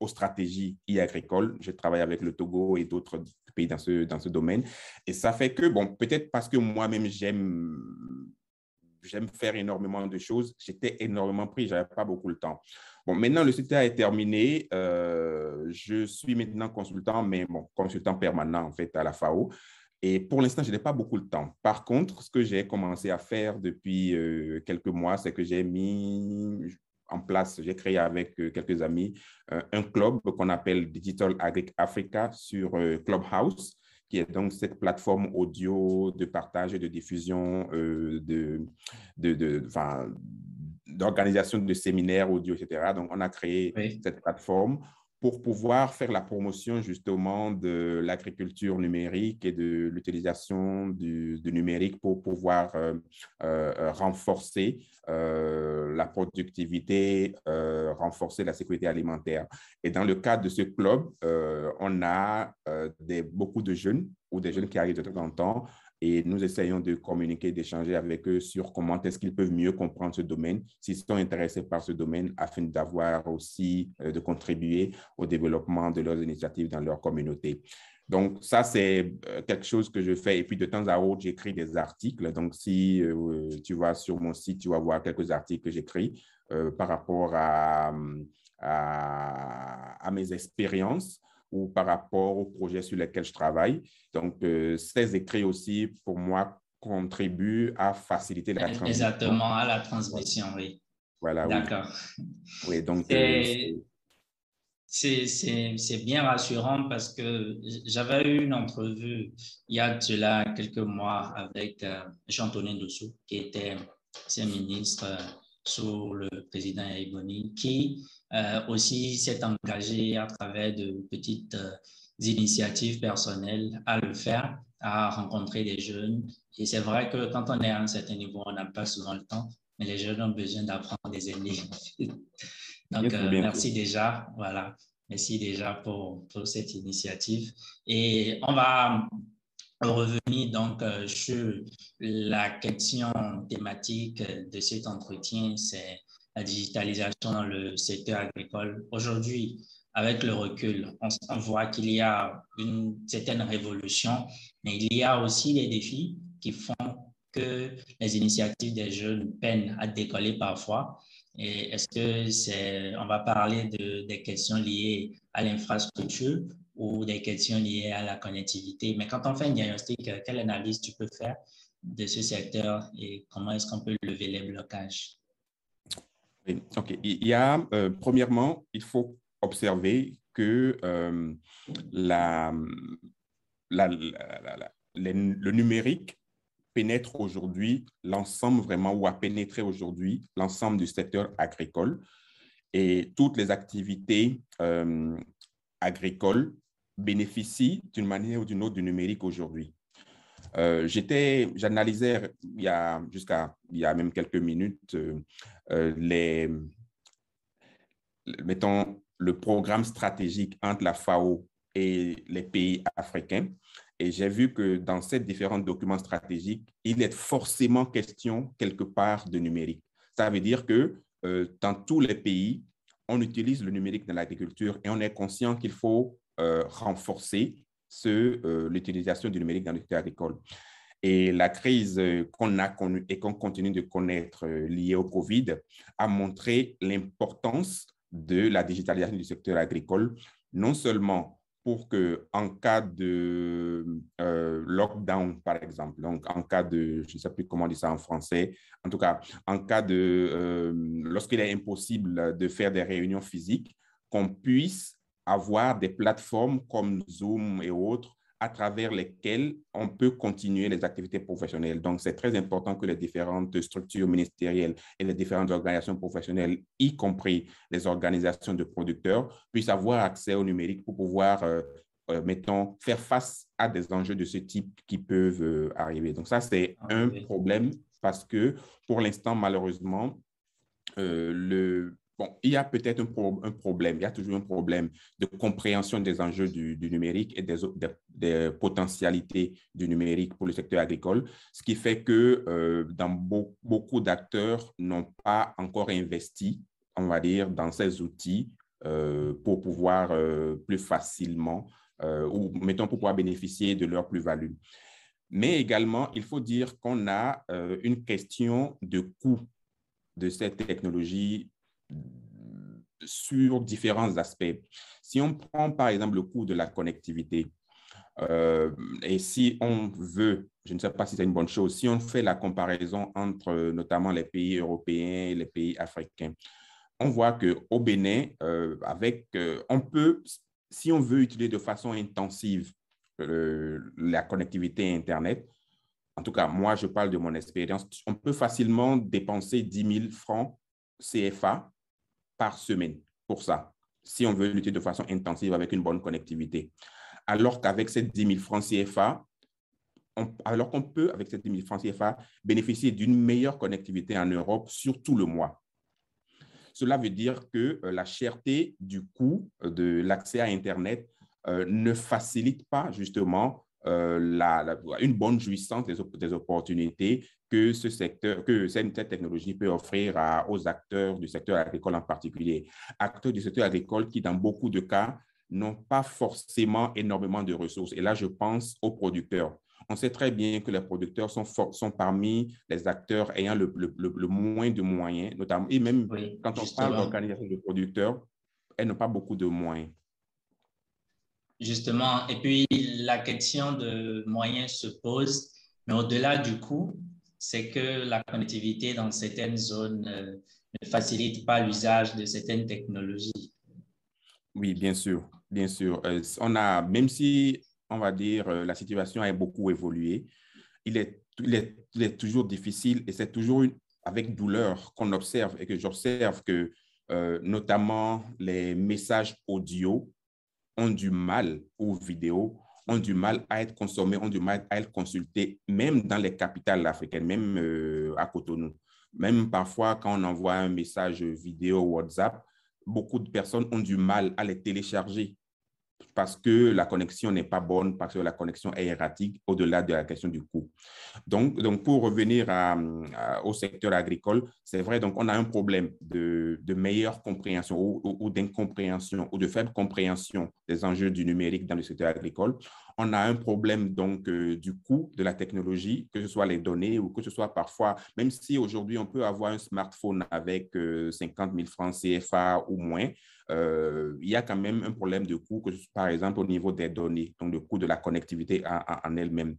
aux stratégies e-agricoles. J'ai travaillé avec le Togo et d'autres pays dans ce, dans ce domaine. Et ça fait que, bon, peut-être parce que moi-même, j'aime j'aime faire énormément de choses. J'étais énormément pris, je n'avais pas beaucoup de temps. Bon, maintenant, le CTA est terminé. Euh, je suis maintenant consultant, mais bon, consultant permanent, en fait, à la FAO. Et pour l'instant, je n'ai pas beaucoup de temps. Par contre, ce que j'ai commencé à faire depuis euh, quelques mois, c'est que j'ai mis, en place, j'ai créé avec euh, quelques amis un club qu'on appelle Digital Agric Africa sur Clubhouse, qui est donc cette plateforme audio de partage et de diffusion de, de, d'organisation de séminaires audio, etc. Donc, on a créé cette plateforme pour pouvoir faire la promotion justement de l'agriculture numérique et de l'utilisation du, numérique pour pouvoir euh, euh, renforcer euh, la productivité, renforcer la sécurité alimentaire. Et dans le cadre de ce club, on a beaucoup de jeunes ou des jeunes qui arrivent de temps en temps et nous essayons de communiquer, d'échanger avec eux sur comment est-ce qu'ils peuvent mieux comprendre ce domaine, s'ils sont intéressés par ce domaine, afin d'avoir aussi, euh, de contribuer au développement de leurs initiatives dans leur communauté. Donc, ça, c'est euh, quelque chose que je fais. Et puis, de temps à autre, j'écris des articles. Donc, si euh, tu vas sur mon site, tu vas voir quelques articles que j'écris par rapport à, mes expériences ou par rapport aux projets sur lesquels je travaille. Donc, euh, ces écrits aussi, pour moi, contribuent à faciliter la transmission. Exactement, à la transmission, oui. Voilà. D'accord. Oui. donc. Euh, c'est bien rassurant parce que j'avais eu une entrevue il y a de quelques mois avec euh, Jean-Antonin Dossou, qui était ancien ministre sous le président Ebony, qui euh, aussi s'est engagé à travers de petites euh, initiatives personnelles à le faire, à rencontrer des jeunes. Et c'est vrai que quand on est à un certain niveau, on n'a pas souvent le temps, mais les jeunes ont besoin d'apprendre des aînés. <laughs> Donc, euh, merci déjà. Voilà. Merci déjà pour, pour, cette initiative. Et on va revenir donc sur la question thématique de cet entretien, c'est la digitalisation dans le secteur agricole. Aujourd'hui, avec le recul, on, voit qu'il y a une certaine révolution, mais il y a aussi des défis qui font que les initiatives des jeunes peinent à décoller parfois. Et est-ce que c'est, on va parler de, des questions liées à l'infrastructure ou des questions liées à la connectivité. Mais quand on fait un diagnostic, quelle analyse tu peux faire de ce secteur et comment est-ce qu'on peut lever les blocages? OK. Il y a, euh, premièrement, il faut observer que euh, la, le numérique pénètre aujourd'hui l'ensemble vraiment, ou a pénétré aujourd'hui l'ensemble du secteur agricole et toutes les activités euh, agricoles bénéficient d'une manière ou d'une autre du numérique aujourd'hui. Euh, j'étais, j'analysais il y a jusqu'à il y a même quelques minutes euh, euh, les, mettons, le programme stratégique entre la FAO et les pays africains. Et j'ai vu que dans ces différents documents stratégiques, il est forcément question quelque part de numérique. Ça veut dire que dans tous les pays, on utilise le numérique dans l'agriculture et on est conscient qu'il faut renforcer euh, l'utilisation du numérique dans le secteur agricole. Et la crise euh, qu'on a connue et qu'on continue de connaître euh, liée au COVID a montré l'importance de la digitalisation du secteur agricole, non seulement pour que en cas de lockdown, par exemple, donc en cas de, je ne sais plus comment dire ça en français, en tout cas, en cas de, lorsqu'il est impossible de faire des réunions physiques, qu'on puisse avoir des plateformes comme Zoom et autres à travers lesquelles on peut continuer les activités professionnelles. Donc, c'est très important que les différentes structures ministérielles et les différentes organisations professionnelles, y compris les organisations de producteurs, puissent avoir accès au numérique pour pouvoir, euh, euh, mettons, faire face à des enjeux de ce type qui peuvent euh, arriver. Donc, ça, c'est ah un problème parce que pour l'instant, malheureusement, le, il y a peut-être un, problème, il y a toujours un problème de compréhension des enjeux du, numérique et des, potentialités du numérique pour le secteur agricole, ce qui fait que euh, dans beaucoup d'acteurs n'ont pas encore investi, on va dire, dans ces outils euh, pour pouvoir euh, plus facilement, ou mettons, pour pouvoir bénéficier de leur plus-value. Mais également, il faut dire qu'on a une question de coût de cette technologie sur différents aspects. Si on prend par exemple le coût de la connectivité, euh, et si on veut, je ne sais pas si c'est une bonne chose, si on fait la comparaison entre notamment les pays européens et les pays africains, on voit qu'au Bénin, euh, avec, euh, on peut, si on veut utiliser de façon intensive la connectivité Internet, en tout cas, moi, je parle de mon expérience, on peut facilement dépenser 10 000 francs CFA par semaine pour ça. si on veut lutter de façon intensive avec une bonne connectivité. Alors qu'avec ces 10 000 francs CFA, alors qu'on peut, avec ces 10 000 francs CFA, bénéficier d'une meilleure connectivité en Europe sur tout le mois. Cela veut dire que euh, la cherté du coût de l'accès à Internet euh, ne facilite pas justement euh, la, une bonne jouissance des, opportunités que ce secteur, que cette, technologie peut offrir aux acteurs du secteur agricole en particulier. Acteurs du secteur agricole qui, dans beaucoup de cas, n'ont pas forcément énormément de ressources. Et là, je pense aux producteurs. On sait très bien que les producteurs sont, sont parmi les acteurs ayant le, le, moins de moyens, notamment, et même quand on parle d'organisation de producteurs, elles n'ont pas beaucoup de moyens. Justement, et puis la question de moyens se pose, mais au-delà du coût, c'est que la connectivité dans certaines zones euh, ne facilite pas l'usage de certaines technologies. Oui, bien sûr, bien sûr. Euh, on a, même si, on va dire, euh, la situation a beaucoup évolué, il est, toujours difficile et c'est toujours avec douleur qu'on observe et que j'observe que notamment les messages audio ont du mal, aux vidéos, ont du mal à être consommés, ont du mal à être consultés, même dans les capitales africaines, même euh, à Cotonou. Même parfois, quand on envoie un message vidéo WhatsApp, beaucoup de personnes ont du mal à les télécharger parce que la connexion n'est pas bonne, parce que la connexion est erratique, au-delà de la question du coût. Donc, donc pour revenir au secteur agricole, c'est vrai, donc on a un problème de, meilleure compréhension ou, ou d'incompréhension ou de faible compréhension des enjeux du numérique dans le secteur agricole. On a un problème donc euh, du coût de la technologie, que ce soit les données ou que ce soit parfois, même si aujourd'hui on peut avoir un smartphone avec 50 euh, 000 francs CFA ou moins, euh, il y a quand même un problème de coût, que par exemple au niveau des données, donc le coût de la connectivité en, elle-même.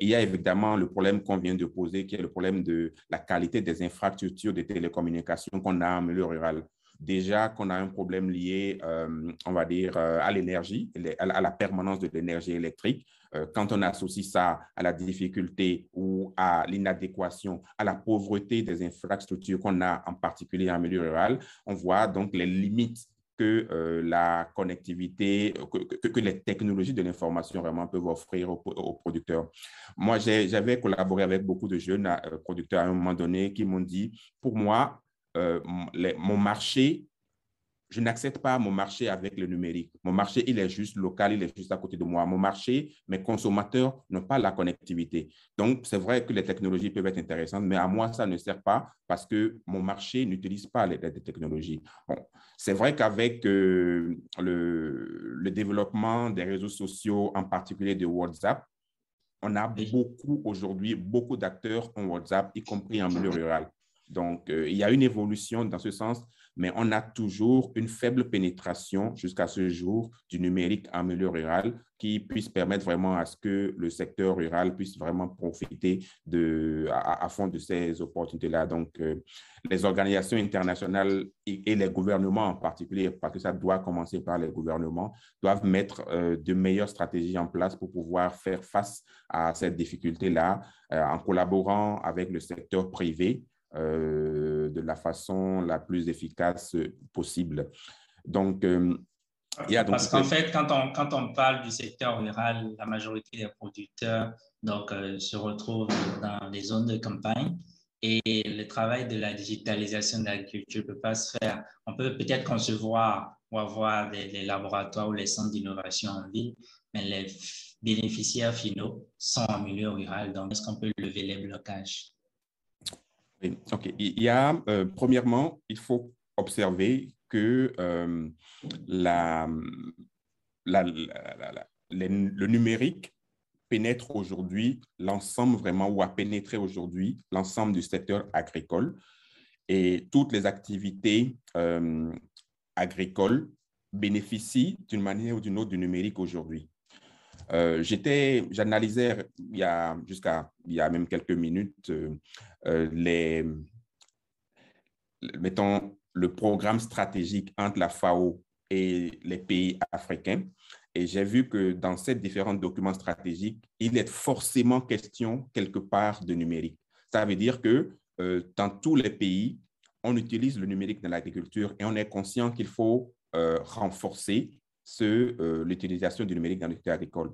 il y a évidemment le problème qu'on vient de poser, qui est le problème de la qualité des infrastructures de télécommunications qu'on a en milieu rural déjà qu'on a un problème lié, euh, on va dire, euh, à l'énergie, à la permanence de l'énergie électrique. Euh, quand on associe ça à la difficulté ou à l'inadéquation, à la pauvreté des infrastructures qu'on a en particulier en milieu rural, on voit donc les limites que la connectivité, que, les technologies de l'information vraiment peuvent offrir aux, producteurs. Moi, j'avais collaboré avec beaucoup de jeunes producteurs à un moment donné qui m'ont dit, pour moi, euh, mon marché, je n'accepte pas mon marché avec le numérique. Mon marché, il est juste local, il est juste à côté de moi. Mon marché, mes consommateurs n'ont pas la connectivité. Donc, c'est vrai que les technologies peuvent être intéressantes, mais à moi, ça ne sert pas parce que mon marché n'utilise pas les, technologies. c'est vrai qu'avec euh, le, le développement des réseaux sociaux, en particulier de WhatsApp, on a beaucoup aujourd'hui, beaucoup d'acteurs en WhatsApp, y compris en milieu rural. Donc, euh, il y a une évolution dans ce sens, mais on a toujours une faible pénétration jusqu'à ce jour du numérique en milieu rural qui puisse permettre vraiment à ce que le secteur rural puisse vraiment profiter à, fond de ces opportunités-là. Donc, euh, les organisations internationales et, les gouvernements en particulier, parce que ça doit commencer par les gouvernements, doivent mettre euh, de meilleures stratégies en place pour pouvoir faire face à cette difficulté-là en collaborant avec le secteur privé euh, de la façon la plus efficace possible. Donc, euh, il y a donc Parce qu'en fait, quand on, quand on parle du secteur rural, la majorité des producteurs donc, euh, se retrouvent dans les zones de campagne et le travail de la digitalisation de l'agriculture ne peut pas se faire. On peut peut-être concevoir ou avoir des, laboratoires ou les centres d'innovation en ville, mais les bénéficiaires finaux sont en milieu rural. Donc, est-ce qu'on peut lever les blocages? OK. Il y a, euh, premièrement, il faut observer que euh, le numérique pénètre aujourd'hui l'ensemble vraiment, ou a pénétré aujourd'hui l'ensemble du secteur agricole et toutes les activités euh, agricoles bénéficient d'une manière ou d'une autre du numérique aujourd'hui. Euh, j'étais, j'analysais il y a jusqu'à il y a même quelques minutes euh, euh, les, mettons, le programme stratégique entre la FAO et les pays africains. Et j'ai vu que dans ces différents documents stratégiques, il est forcément question quelque part de numérique. Ça veut dire que dans tous les pays, on utilise le numérique dans l'agriculture et on est conscient qu'il faut renforcer l'utilisation du numérique dans le secteur agricole.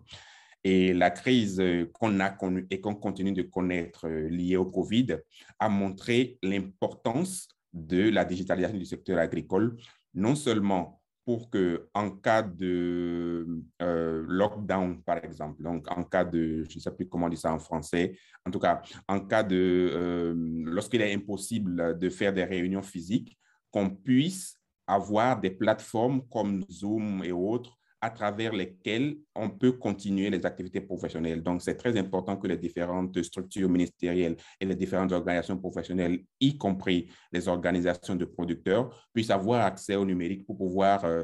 Et la crise qu'on a connue et qu'on continue de connaître liée au COVID a montré l'importance de la digitalisation du secteur agricole, non seulement pour que en cas de euh, lockdown, par exemple, donc en cas de, je ne sais plus comment dire ça en français, en tout cas, en cas de, euh, lorsqu'il est impossible de faire des réunions physiques, qu'on puisse avoir des plateformes comme Zoom et autres à travers lesquelles on peut continuer les activités professionnelles. Donc, c'est très important que les différentes structures ministérielles et les différentes organisations professionnelles, y compris les organisations de producteurs, puissent avoir accès au numérique pour pouvoir, euh,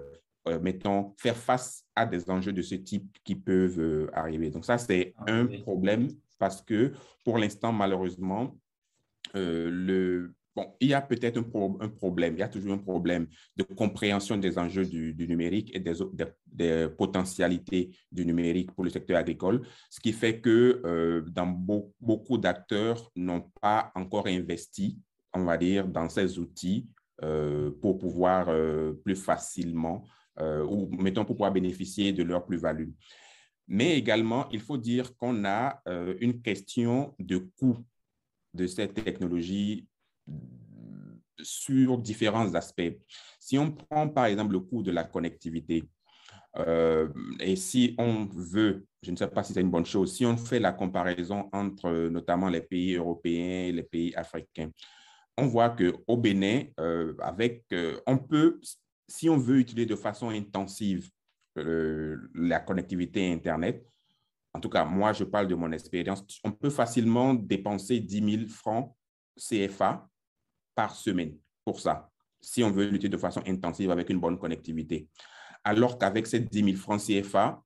euh, mettons, faire face à des enjeux de ce type qui peuvent euh, arriver. Donc, ça, c'est ah, un problème parce que pour l'instant, malheureusement, le, Bon, il y a peut-être un, problème, il y a toujours un problème de compréhension des enjeux du, numérique et des, potentialités du numérique pour le secteur agricole, ce qui fait que euh, dans beaucoup d'acteurs n'ont pas encore investi, on va dire, dans ces outils euh, pour pouvoir euh, plus facilement, ou mettons, pour pouvoir bénéficier de leur plus-value. Mais également, il faut dire qu'on a une question de coût de cette technologie sur différents aspects. Si on prend par exemple le coût de la connectivité, euh, et si on veut, je ne sais pas si c'est une bonne chose, si on fait la comparaison entre notamment les pays européens et les pays africains, on voit qu'au Bénin, euh, avec, euh, on peut, si on veut utiliser de façon intensive la connectivité Internet, en tout cas, moi, je parle de mon expérience, on peut facilement dépenser 10 000 francs CFA par semaine pour ça, si on veut lutter de façon intensive avec une bonne connectivité. Alors qu'avec ces 10 000 francs CFA,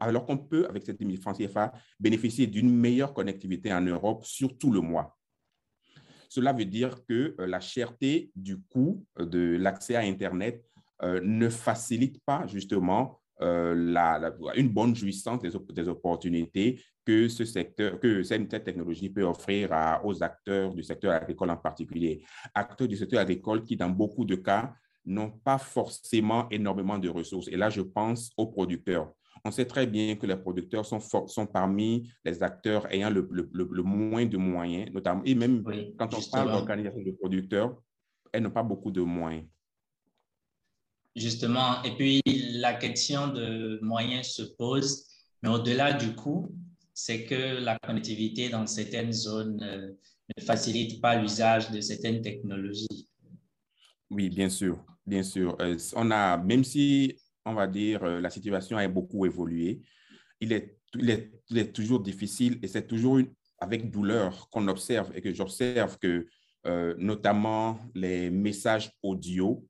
alors qu'on peut, avec ces 10 000 francs CFA, bénéficier d'une meilleure connectivité en Europe sur tout le mois. Cela veut dire que euh, la cherté du coût euh, de l'accès à Internet euh, ne facilite pas justement la, une bonne jouissance des, des, opportunités que ce secteur, que cette technologie peut offrir aux acteurs du secteur agricole en particulier. Acteurs du secteur agricole qui, dans beaucoup de cas, n'ont pas forcément énormément de ressources. Et là, je pense aux producteurs. On sait très bien que les producteurs sont, sont parmi les acteurs ayant le, le, moins de moyens, notamment, et même quand on parle d'organisation de producteurs, elles n'ont pas beaucoup de moyens. Justement, et puis la question de moyens se pose, mais au-delà du coût, c'est que la connectivité dans certaines zones euh, ne facilite pas l'usage de certaines technologies. Oui, bien sûr, bien sûr. Euh, on a, même si, on va dire, euh, la situation a beaucoup évolué, il est, toujours difficile et c'est toujours avec douleur qu'on observe et que j'observe que notamment les messages audio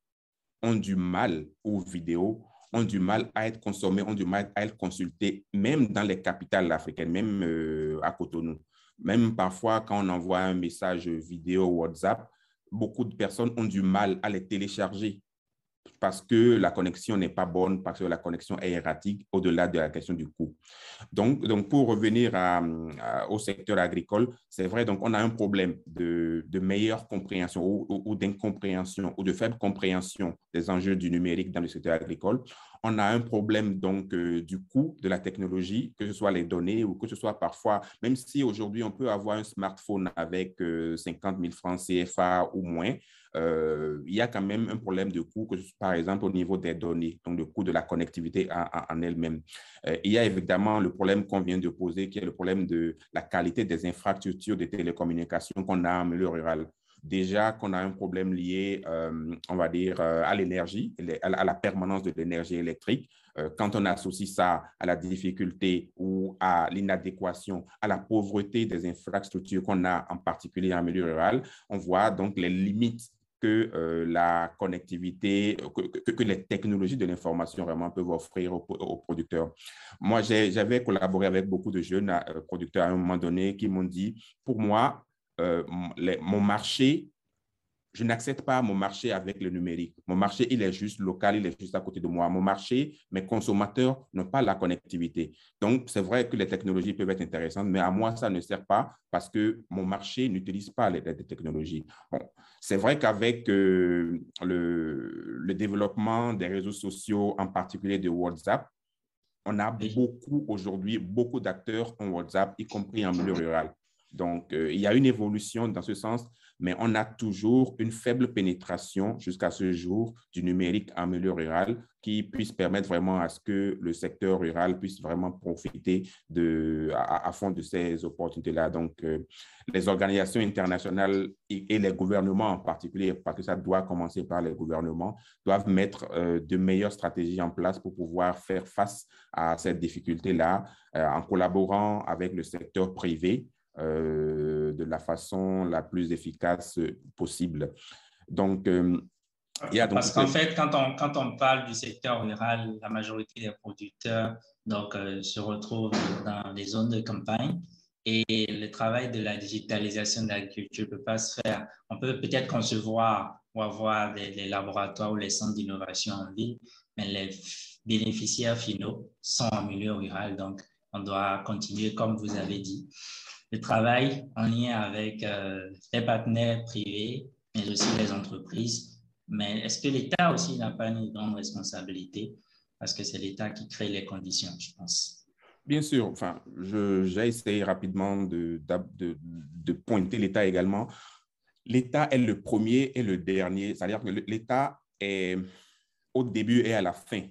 ont du mal aux vidéos ont du mal à être consommés, ont du mal à être consultés, même dans les capitales africaines, même euh, à Cotonou. Même parfois, quand on envoie un message vidéo WhatsApp, beaucoup de personnes ont du mal à les télécharger parce que la connexion n'est pas bonne, parce que la connexion est erratique, au-delà de la question du coût. Donc, donc pour revenir au secteur agricole, c'est vrai, donc on a un problème de, de meilleure compréhension ou d'incompréhension ou de faible compréhension des enjeux du numérique dans le secteur agricole on a un problème donc euh, du coût de la technologie, que ce soit les données ou que ce soit parfois, même si aujourd'hui on peut avoir un smartphone avec 50 000 francs CFA ou moins, euh, il y a quand même un problème de coût, que, par exemple au niveau des données, donc le coût de la connectivité en, elle-même. Euh, il y a évidemment le problème qu'on vient de poser, qui est le problème de la qualité des infrastructures de télécommunications qu'on a en milieu rural déjà qu'on a un problème lié, euh, on va dire, euh, à l'énergie, à la permanence de l'énergie électrique. Euh, quand on associe ça à la difficulté ou à l'inadéquation, à la pauvreté des infrastructures qu'on a en particulier en milieu rural, on voit donc les limites que la connectivité, que, les technologies de l'information vraiment peuvent offrir aux, producteurs. Moi, j'avais collaboré avec beaucoup de jeunes producteurs à un moment donné qui m'ont dit, pour moi, euh, mon marché je n'accepte pas mon marché avec le numérique. Mon marché, il est juste local, il est juste à côté de moi. Mon marché, mes consommateurs n'ont pas la connectivité. Donc, c'est vrai que les technologies peuvent être intéressantes, mais à moi, ça ne sert pas parce que mon marché n'utilise pas les, technologies. Bon, c'est vrai qu'avec euh, le, le développement des réseaux sociaux, en particulier de WhatsApp, on a beaucoup aujourd'hui, beaucoup d'acteurs en WhatsApp, y compris en milieu rural. Donc, euh, il y a une évolution dans ce sens, mais on a toujours une faible pénétration jusqu'à ce jour du numérique en milieu rural qui puisse permettre vraiment à ce que le secteur rural puisse vraiment profiter de, à, fond de ces opportunités-là. Donc, euh, les organisations internationales et, les gouvernements en particulier, parce que ça doit commencer par les gouvernements, doivent mettre euh, de meilleures stratégies en place pour pouvoir faire face à cette difficulté-là en collaborant avec le secteur privé euh, de la façon la plus efficace possible. Donc, euh, il y a donc Parce qu'en fait, quand on, quand on parle du secteur rural, la majorité des producteurs donc, euh, se retrouvent dans les zones de campagne et le travail de la digitalisation de l'agriculture ne peut pas se faire. On peut peut-être concevoir ou avoir des, laboratoires ou les centres d'innovation en ville, mais les bénéficiaires finaux sont en milieu rural, donc on doit continuer comme vous avez dit le travail en lien avec euh, les partenaires privés, mais aussi les entreprises. Mais est-ce que l'État aussi n'a pas une grande responsabilité? Parce que c'est l'État qui crée les conditions, je pense. Bien sûr, enfin, j'ai essayé rapidement de, de, de pointer l'État également. L'État est le premier et le dernier, c'est-à-dire que l'État est au début et à la fin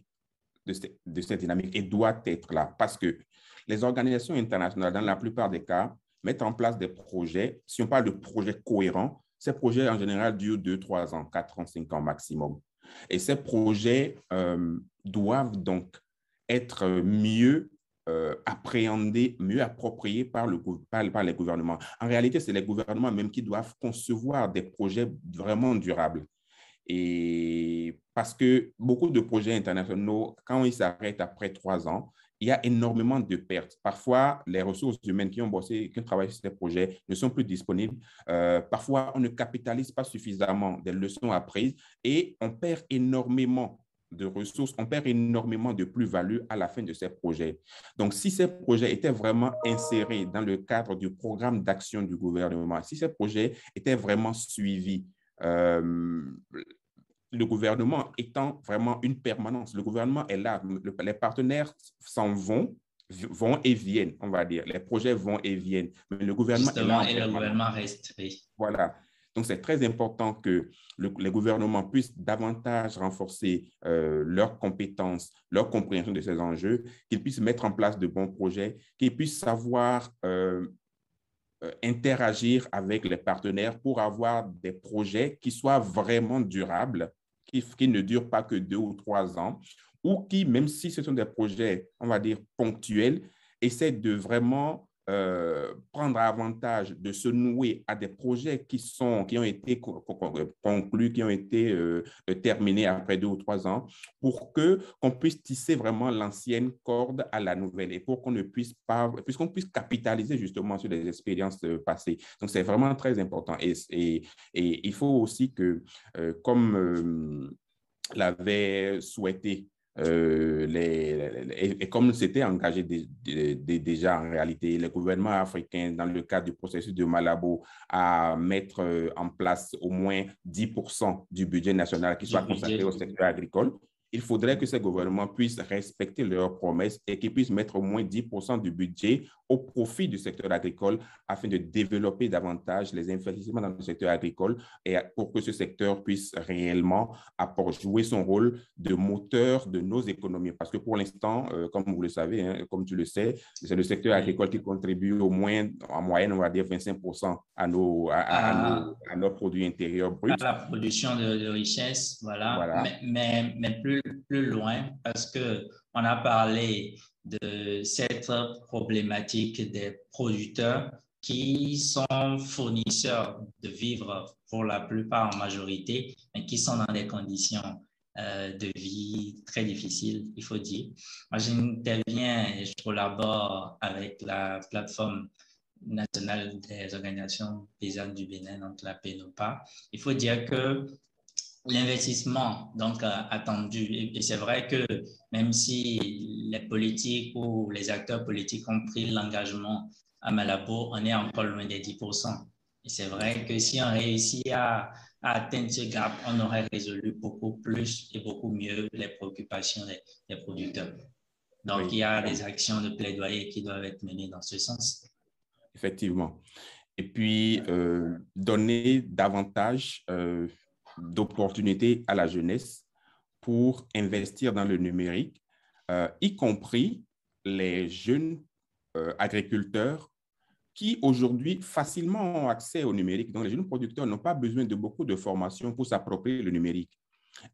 de, de cette dynamique et doit être là parce que les organisations internationales, dans la plupart des cas, mettre en place des projets. Si on parle de projets cohérents, ces projets en général durent 2, 3 ans, 4 ans, 5 ans maximum. Et ces projets euh, doivent donc être mieux euh, appréhendés, mieux appropriés par, le, par, par les gouvernements. En réalité, c'est les gouvernements même qui doivent concevoir des projets vraiment durables. Et parce que beaucoup de projets internationaux, quand ils s'arrêtent après trois ans, il y a énormément de pertes. Parfois, les ressources humaines qui ont bossé, qui ont travaillé sur ces projets ne sont plus disponibles. Euh, parfois, on ne capitalise pas suffisamment des leçons apprises et on perd énormément de ressources, on perd énormément de plus-value à la fin de ces projets. Donc, si ces projets étaient vraiment insérés dans le cadre du programme d'action du gouvernement, si ces projets étaient vraiment suivis, euh, le gouvernement étant vraiment une permanence. Le gouvernement est là, les partenaires s'en vont, vont et viennent, on va dire. Les projets vont et viennent, mais le gouvernement est là. Et le gouvernement reste. Voilà. Donc, c'est très important que le, les gouvernements puissent davantage renforcer euh, leurs compétences, leur compréhension de ces enjeux, qu'ils puissent mettre en place de bons projets, qu'ils puissent savoir euh, euh, interagir avec les partenaires pour avoir des projets qui soient vraiment durables qui, ne durent pas que deux ou trois ans, ou qui, même si ce sont des projets, on va dire, ponctuels, essaient de vraiment euh, prendre avantage de se nouer à des projets qui, sont, qui ont été conclus, qui ont été euh, terminés après deux ou trois ans, pour que qu'on puisse tisser vraiment l'ancienne corde à la nouvelle et pour qu'on ne puisse pas, puisqu'on puisse capitaliser justement sur les expériences euh, passées. Donc, c'est vraiment très important. Et, et, il faut aussi que, comme l'avait souhaité euh, les, et, comme c'était engagé déjà en réalité, le gouvernement africain, dans le cadre du processus de Malabo, à mettre euh, en place au moins 10% du budget national qui soit consacré au secteur agricole il faudrait que ces gouvernements puissent respecter leurs promesses et qu'ils puissent mettre au moins 10% du budget au profit du secteur agricole afin de développer davantage les investissements dans le secteur agricole et pour que ce secteur puisse réellement jouer son rôle de moteur de nos économies. Parce que pour l'instant, euh, comme vous le savez, hein, comme tu le sais, c'est le secteur agricole qui contribue au moins, en moyenne, on va dire 25% à nos, à, à, ah. nos, produits intérieurs bruts. À la production de, de richesse, voilà. Mais, mais, mais plus plus loin parce que on a parlé de cette problématique des producteurs qui sont fournisseurs de vivres pour la plupart en majorité, mais qui sont dans des conditions euh, de vie très difficiles, il faut dire. Moi, j'interviens et je collabore avec la plateforme nationale des organisations paysannes du Bénin, donc la PENOPA. Il faut dire que l'investissement donc attendu, et c'est vrai que même si les politiques ou les acteurs politiques ont pris l'engagement à Malabo, on est encore loin des 10%. Et c'est vrai que si on réussit à, atteindre ce gap, on aurait résolu beaucoup plus et beaucoup mieux les préoccupations des, producteurs. Donc, il y a des actions de plaidoyer qui doivent être menées dans ce sens. Effectivement. Et puis, euh, donner davantage euh, d'opportunités à la jeunesse pour investir dans le numérique, euh, y compris les jeunes agriculteurs qui aujourd'hui facilement ont accès au numérique. Donc, les jeunes producteurs n'ont pas besoin de beaucoup de formation pour s'approprier le numérique.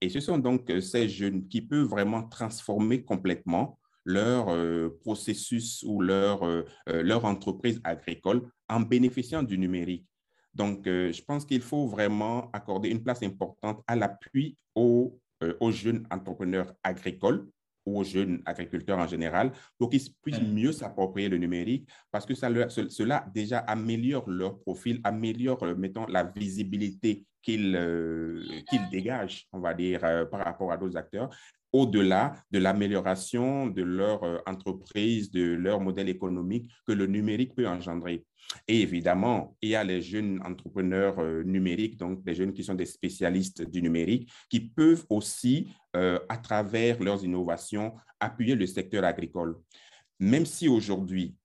Et ce sont donc euh, ces jeunes qui peuvent vraiment transformer complètement leur euh, processus ou leur, euh, leur entreprise agricole en bénéficiant du numérique. Donc, je pense qu'il faut vraiment accorder une place importante à l'appui aux, aux jeunes entrepreneurs agricoles aux jeunes agriculteurs en général pour qu'ils puissent mieux s'approprier le numérique parce que ça cela déjà améliore leur profil, améliore, euh, mettons, la visibilité qu'ils euh, dégagent, on va dire, euh, par rapport à d'autres acteurs au-delà de l'amélioration de leur entreprise, de leur modèle économique que le numérique peut engendrer. Et évidemment, il y a les jeunes entrepreneurs euh, numériques, donc les jeunes qui sont des spécialistes du numérique, qui peuvent aussi, euh, à travers leurs innovations, appuyer le secteur agricole. Même si aujourd'hui,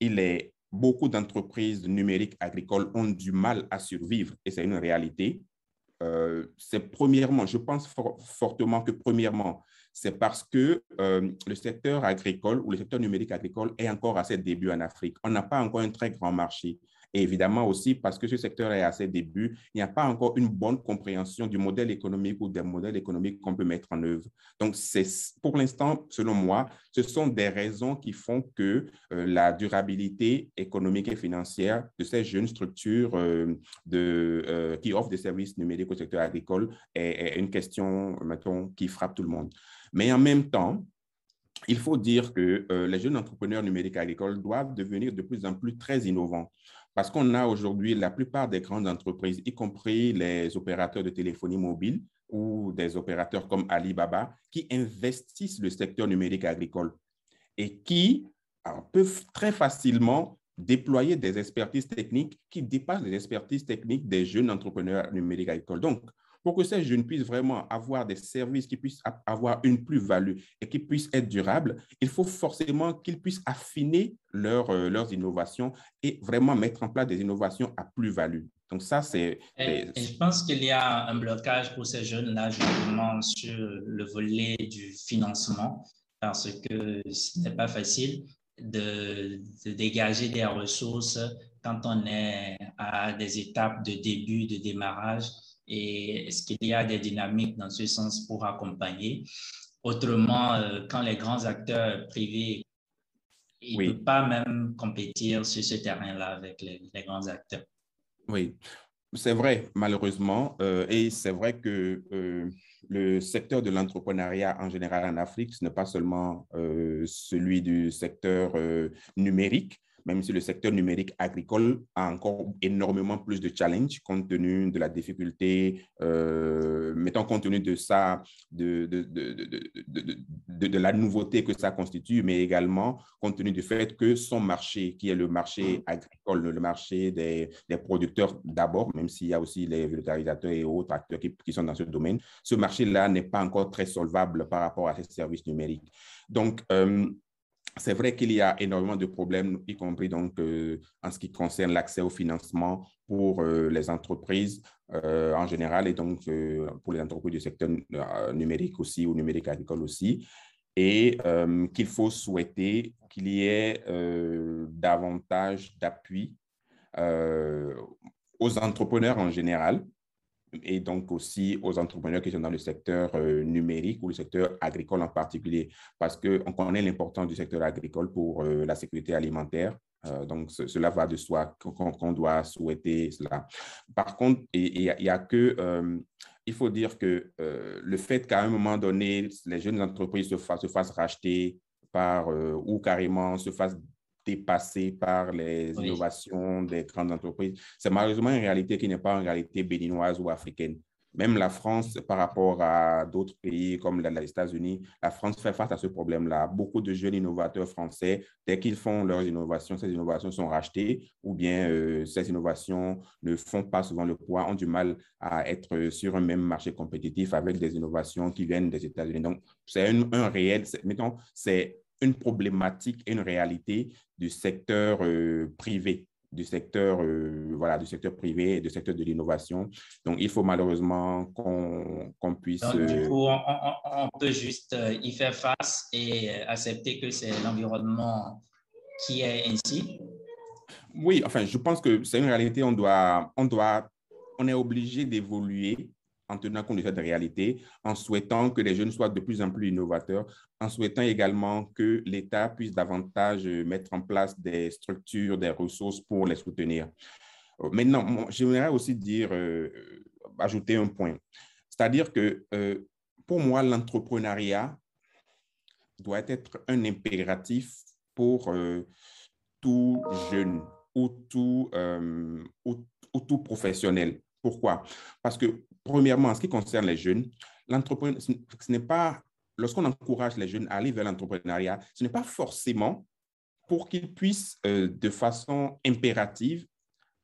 il est beaucoup d'entreprises numériques agricoles ont du mal à survivre, et c'est une réalité, euh, c'est premièrement, je pense fortement que premièrement, c'est parce que euh, le secteur agricole ou le secteur numérique agricole est encore à ses débuts en Afrique. On n'a pas encore un très grand marché. Et évidemment aussi parce que ce secteur est à ses débuts, il n'y a pas encore une bonne compréhension du modèle économique ou des modèles économiques qu'on peut mettre en œuvre. Donc, pour l'instant, selon moi, ce sont des raisons qui font que euh, la durabilité économique et financière de ces jeunes structures euh, euh, qui offrent des services numériques au secteur agricole est, est une question, mettons, qui frappe tout le monde. Mais en même temps, il faut dire que les jeunes entrepreneurs numériques agricoles doivent devenir de plus en plus très innovants. Parce qu'on a aujourd'hui la plupart des grandes entreprises, y compris les opérateurs de téléphonie mobile ou des opérateurs comme Alibaba, qui investissent le secteur numérique agricole et qui peuvent très facilement déployer des expertises techniques qui dépassent les expertises techniques des jeunes entrepreneurs numériques agricoles. Donc, pour que ces jeunes puissent vraiment avoir des services qui puissent avoir une plus-value et qui puissent être durables, il faut forcément qu'ils puissent affiner euh, leurs innovations et vraiment mettre en place des innovations à plus-value. Donc ça, c'est... je pense qu'il y a un blocage pour ces jeunes-là, justement, sur le volet du financement, parce que ce n'est pas facile de, de, dégager des ressources quand on est à des étapes de début, de démarrage et est-ce qu'il y a des dynamiques dans ce sens pour accompagner? Autrement, euh, quand les grands acteurs privés, ils ne peuvent pas même compétir sur ce terrain-là avec les, grands acteurs. Oui, c'est vrai, malheureusement. Euh, et c'est vrai que euh, le secteur de l'entrepreneuriat en général en Afrique, ce n'est pas seulement celui du secteur numérique, même si le secteur numérique agricole a encore énormément plus de challenges compte tenu de la difficulté, euh, mettons compte tenu de ça, de, de, de, de, la nouveauté que ça constitue, mais également compte tenu du fait que son marché, qui est le marché agricole, le marché des, des producteurs d'abord, même s'il y a aussi les vulgarisateurs et autres acteurs qui, qui sont dans ce domaine, ce marché-là n'est pas encore très solvable par rapport à ces services numériques. Donc, euh, c'est vrai qu'il y a énormément de problèmes, y compris donc euh, en ce qui concerne l'accès au financement pour euh, les entreprises euh, en général et donc pour les entreprises du secteur numérique aussi ou numérique agricole aussi. Et qu'il faut souhaiter qu'il y ait davantage d'appui aux entrepreneurs en général, et donc aussi aux entrepreneurs qui sont dans le secteur euh, numérique ou le secteur agricole en particulier, parce qu'on connaît l'importance du secteur agricole pour euh, la sécurité alimentaire. Euh, donc, cela va de soi qu'on doit souhaiter cela. Par contre, il y, a que, il faut dire que le fait qu'à un moment donné, les jeunes entreprises se, se fassent racheter par, ou carrément se fassent dépassés par les innovations des grandes entreprises. C'est malheureusement une réalité qui n'est pas une réalité béninoise ou africaine. Même la France, par rapport à d'autres pays comme les États-Unis, la France fait face à ce problème-là. Beaucoup de jeunes innovateurs français, dès qu'ils font leurs innovations, ces innovations sont rachetées ou bien euh, ces innovations ne font pas souvent le poids, ont du mal à être sur un même marché compétitif avec des innovations qui viennent des États-Unis. Donc, c'est un, un, réel, mettons, c'est une problématique et une réalité du secteur euh, privé du secteur, euh, voilà, du secteur privé et du secteur de l'innovation. Donc, il faut malheureusement qu'on puisse... Donc, du euh, coup, on, peut juste y faire face et accepter que c'est l'environnement qui est ainsi. Oui, enfin, je pense que c'est une réalité, on doit, on doit, on est obligé d'évoluer en tenant compte de cette réalité, en souhaitant que les jeunes soient de plus en plus innovateurs, en souhaitant également que l'État puisse davantage euh, mettre en place des structures, des ressources pour les soutenir. Euh, maintenant, j'aimerais aussi dire, euh, ajouter un point. C'est-à-dire que pour moi, l'entrepreneuriat doit être un impératif pour tout jeune ou tout, ou tout professionnel. Pourquoi? Parce que, premièrement, en ce qui concerne les jeunes, ce n'est pas, lorsqu'on encourage les jeunes à aller vers l'entrepreneuriat, ce n'est pas forcément pour qu'ils puissent, euh, de façon impérative,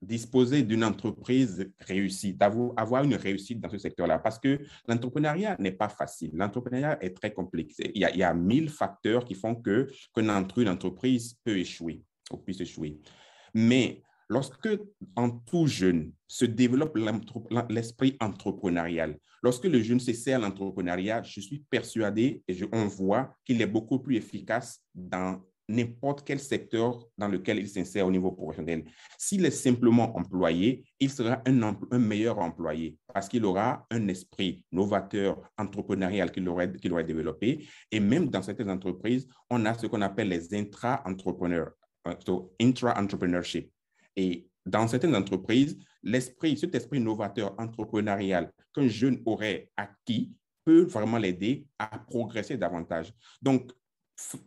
disposer d'une entreprise réussie, d'avoir une réussite dans ce secteur-là, parce que l'entrepreneuriat n'est pas facile. L'entrepreneuriat est très complexe. Il y, a, il y a mille facteurs qui font que qu'une entreprise peut échouer ou puisse échouer. Mais Lorsque, en tout jeune, se développe l'esprit entrepreneurial, lorsque le jeune se à l'entrepreneuriat, je suis persuadé et on voit qu'il est beaucoup plus efficace dans n'importe quel secteur dans lequel il s'insère au niveau professionnel. S'il est simplement employé, il sera un, meilleur employé parce qu'il aura un esprit novateur, entrepreneurial qu'il aurait, développé. Et même dans certaines entreprises, on a ce qu'on appelle les intra-entrepreneurs, euh, intra-entrepreneurship. Et dans certaines entreprises, l'esprit, cet esprit novateur entrepreneurial qu'un jeune aurait acquis peut vraiment l'aider à progresser davantage. Donc,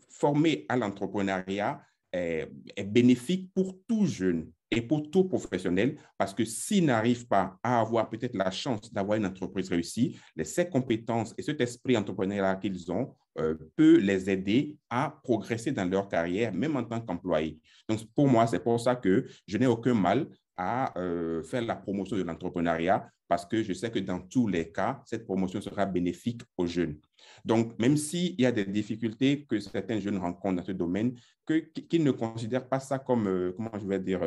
former à l'entrepreneuriat est, bénéfique pour tout jeune et pour tout professionnel parce que s'il n'arrive pas à avoir peut-être la chance d'avoir une entreprise réussie, ces compétences et cet esprit entrepreneurial qu'ils ont peut les aider à progresser dans leur carrière, même en tant qu'employé. Donc, pour moi, c'est pour ça que je n'ai aucun mal à euh, faire la promotion de l'entrepreneuriat parce que je sais que dans tous les cas, cette promotion sera bénéfique aux jeunes. Donc, même s'il y a des difficultés que certains jeunes rencontrent dans ce domaine, qu'ils ne considèrent pas ça comme, euh, comment je vais dire,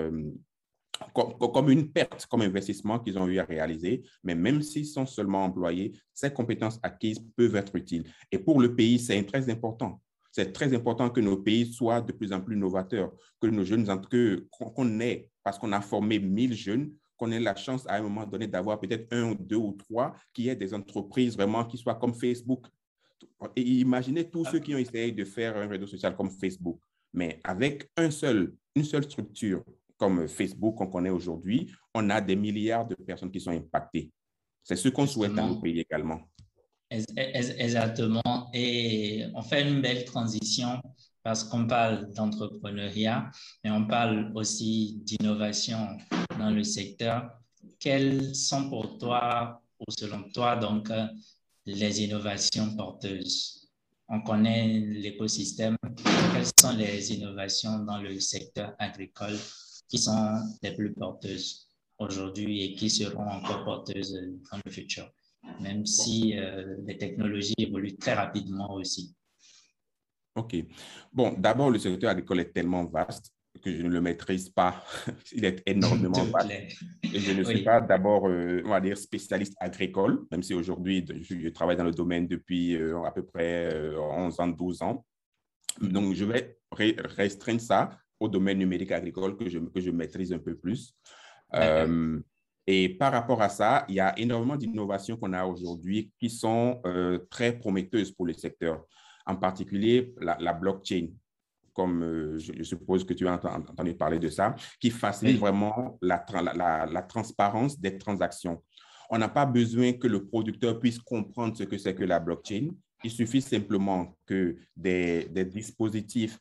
comme, une perte, comme investissement qu'ils ont eu à réaliser, mais même s'ils sont seulement employés, ces compétences acquises peuvent être utiles. Et pour le pays, c'est très important. C'est très important que nos pays soient de plus en plus novateurs, que nos jeunes, qu'on ait, parce qu'on a formé 1000 jeunes, qu'on ait la chance à un moment donné d'avoir peut-être un, deux ou trois qui aient des entreprises vraiment qui soient comme Facebook. Imaginez tous ceux qui ont essayé de faire un réseau social comme Facebook, mais avec un seul, une seule structure, comme Facebook qu'on connaît aujourd'hui, on a des milliards de personnes qui sont impactées. C'est ce qu'on souhaite dans nos pays également. Exactement. Et on fait une belle transition parce qu'on parle d'entrepreneuriat, mais on parle aussi d'innovation dans le secteur. Quelles sont pour toi, ou selon toi, donc, les innovations porteuses? On connaît l'écosystème. Quelles sont les innovations dans le secteur agricole qui sont les plus porteuses aujourd'hui et qui seront encore porteuses dans le futur, même si euh, les technologies évoluent très rapidement aussi. OK. Bon, d'abord, le secteur agricole est tellement vaste que je ne le maîtrise pas. <laughs> Il est énormément vaste. Et je ne suis pas d'abord, euh, on va dire, spécialiste agricole, même si aujourd'hui, je, travaille dans le domaine depuis euh, à peu près 11 ans, 12 ans. Donc, je vais restreindre ça au domaine numérique agricole que je, que je maîtrise un peu plus. Euh, et par rapport à ça, il y a énormément d'innovations qu'on a aujourd'hui qui sont euh, très prometteuses pour le secteur, en particulier la, blockchain, comme euh, je, suppose que tu as entendu parler de ça, qui facilite vraiment la, la, la, transparence des transactions. On n'a pas besoin que le producteur puisse comprendre ce que c'est que la blockchain. Il suffit simplement que des, des dispositifs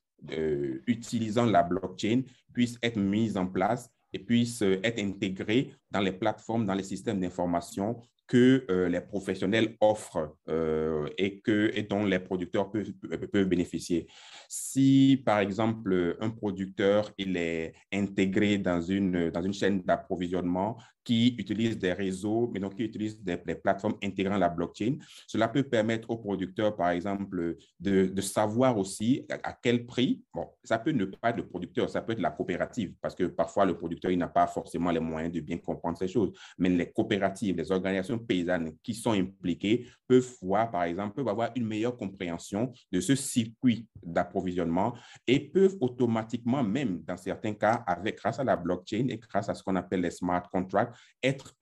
utilisant la blockchain puissent être mises en place et puissent être intégrées dans les plateformes, dans les systèmes d'information que euh, les professionnels offrent euh, et, que, et dont les producteurs peuvent, peuvent, bénéficier. Si, par exemple, un producteur il est intégré dans une, dans une chaîne d'approvisionnement qui utilise des réseaux, mais donc qui utilise des, plateformes intégrant la blockchain. Cela peut permettre aux producteurs, par exemple, de, de savoir aussi à, quel prix, bon, ça peut ne pas être le producteur, ça peut être la coopérative, parce que parfois le producteur, il n'a pas forcément les moyens de bien comprendre ces choses, mais les coopératives, les organisations paysannes qui sont impliquées peuvent voir, par exemple, peuvent avoir une meilleure compréhension de ce circuit d'approvisionnement et peuvent automatiquement, même dans certains cas, avec, grâce à la blockchain et grâce à ce qu'on appelle les smart contracts, être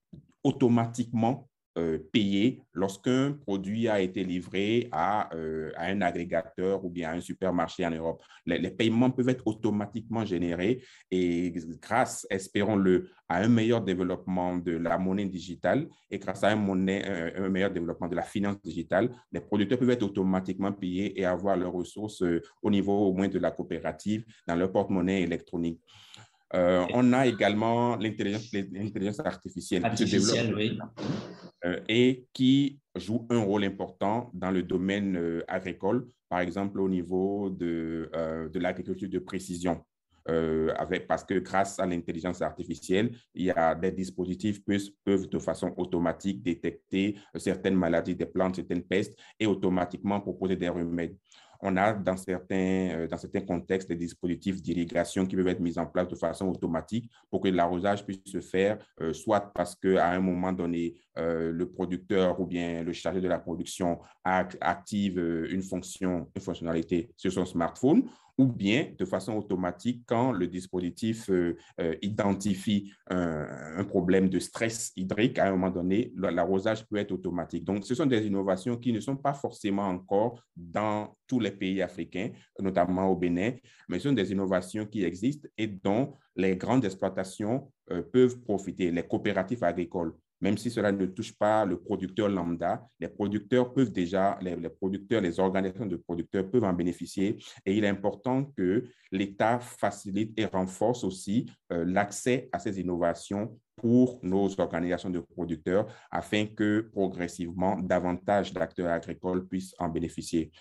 automatiquement euh, payé lorsqu'un produit a été livré à, euh, un agrégateur ou bien à un supermarché en Europe. Les, paiements peuvent être automatiquement générés et grâce, espérons-le, à un meilleur développement de la monnaie digitale et grâce à un, un, meilleur développement de la finance digitale, les producteurs peuvent être automatiquement payés et avoir leurs ressources euh, au niveau au moins de la coopérative dans leur porte-monnaie électronique. Euh, on a également l'intelligence artificielle, qui se développe. euh, et qui joue un rôle important dans le domaine euh, agricole, par exemple au niveau de, de l'agriculture de précision. avec, parce que grâce à l'intelligence artificielle, il y a des dispositifs qui peuvent, de façon automatique détecter certaines maladies des plantes, certaines pestes et automatiquement proposer des remèdes on a dans certains, euh, dans certains contextes des dispositifs d'irrigation qui peuvent être mis en place de façon automatique pour que l'arrosage puisse se faire, euh, soit parce qu'à un moment donné, euh, le producteur ou bien le chargé de la production active une fonction, une fonctionnalité sur son smartphone, ou bien de façon automatique quand le dispositif euh, euh, identifie un, problème de stress hydrique, à un moment donné, l'arrosage peut être automatique. Donc, ce sont des innovations qui ne sont pas forcément encore dans tous les pays africains, notamment au Bénin, mais ce sont des innovations qui existent et dont les grandes exploitations euh, peuvent profiter, les coopératives agricoles même si cela ne touche pas le producteur lambda, les producteurs peuvent déjà, les, producteurs, les organisations de producteurs peuvent en bénéficier. Et il est important que l'État facilite et renforce aussi euh, l'accès à ces innovations pour nos organisations de producteurs afin que progressivement davantage d'acteurs agricoles puissent en bénéficier.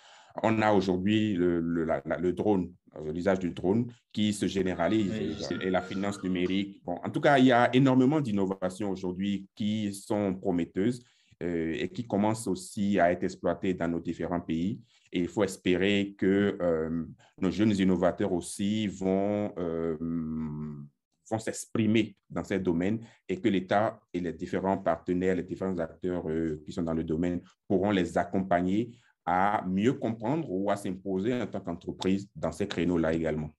On a aujourd'hui le, drone, l'usage du drone qui se généralise et, la finance numérique. Bon, en tout cas, il y a énormément d'innovations aujourd'hui qui sont prometteuses euh, et qui commencent aussi à être exploitées dans nos différents pays. Et il faut espérer que euh, nos jeunes innovateurs aussi vont, vont s'exprimer dans ces domaines et que l'État et les différents partenaires, les différents acteurs qui sont dans le domaine pourront les accompagner à mieux comprendre ou à s'imposer en tant qu'entreprise dans ces créneaux-là également.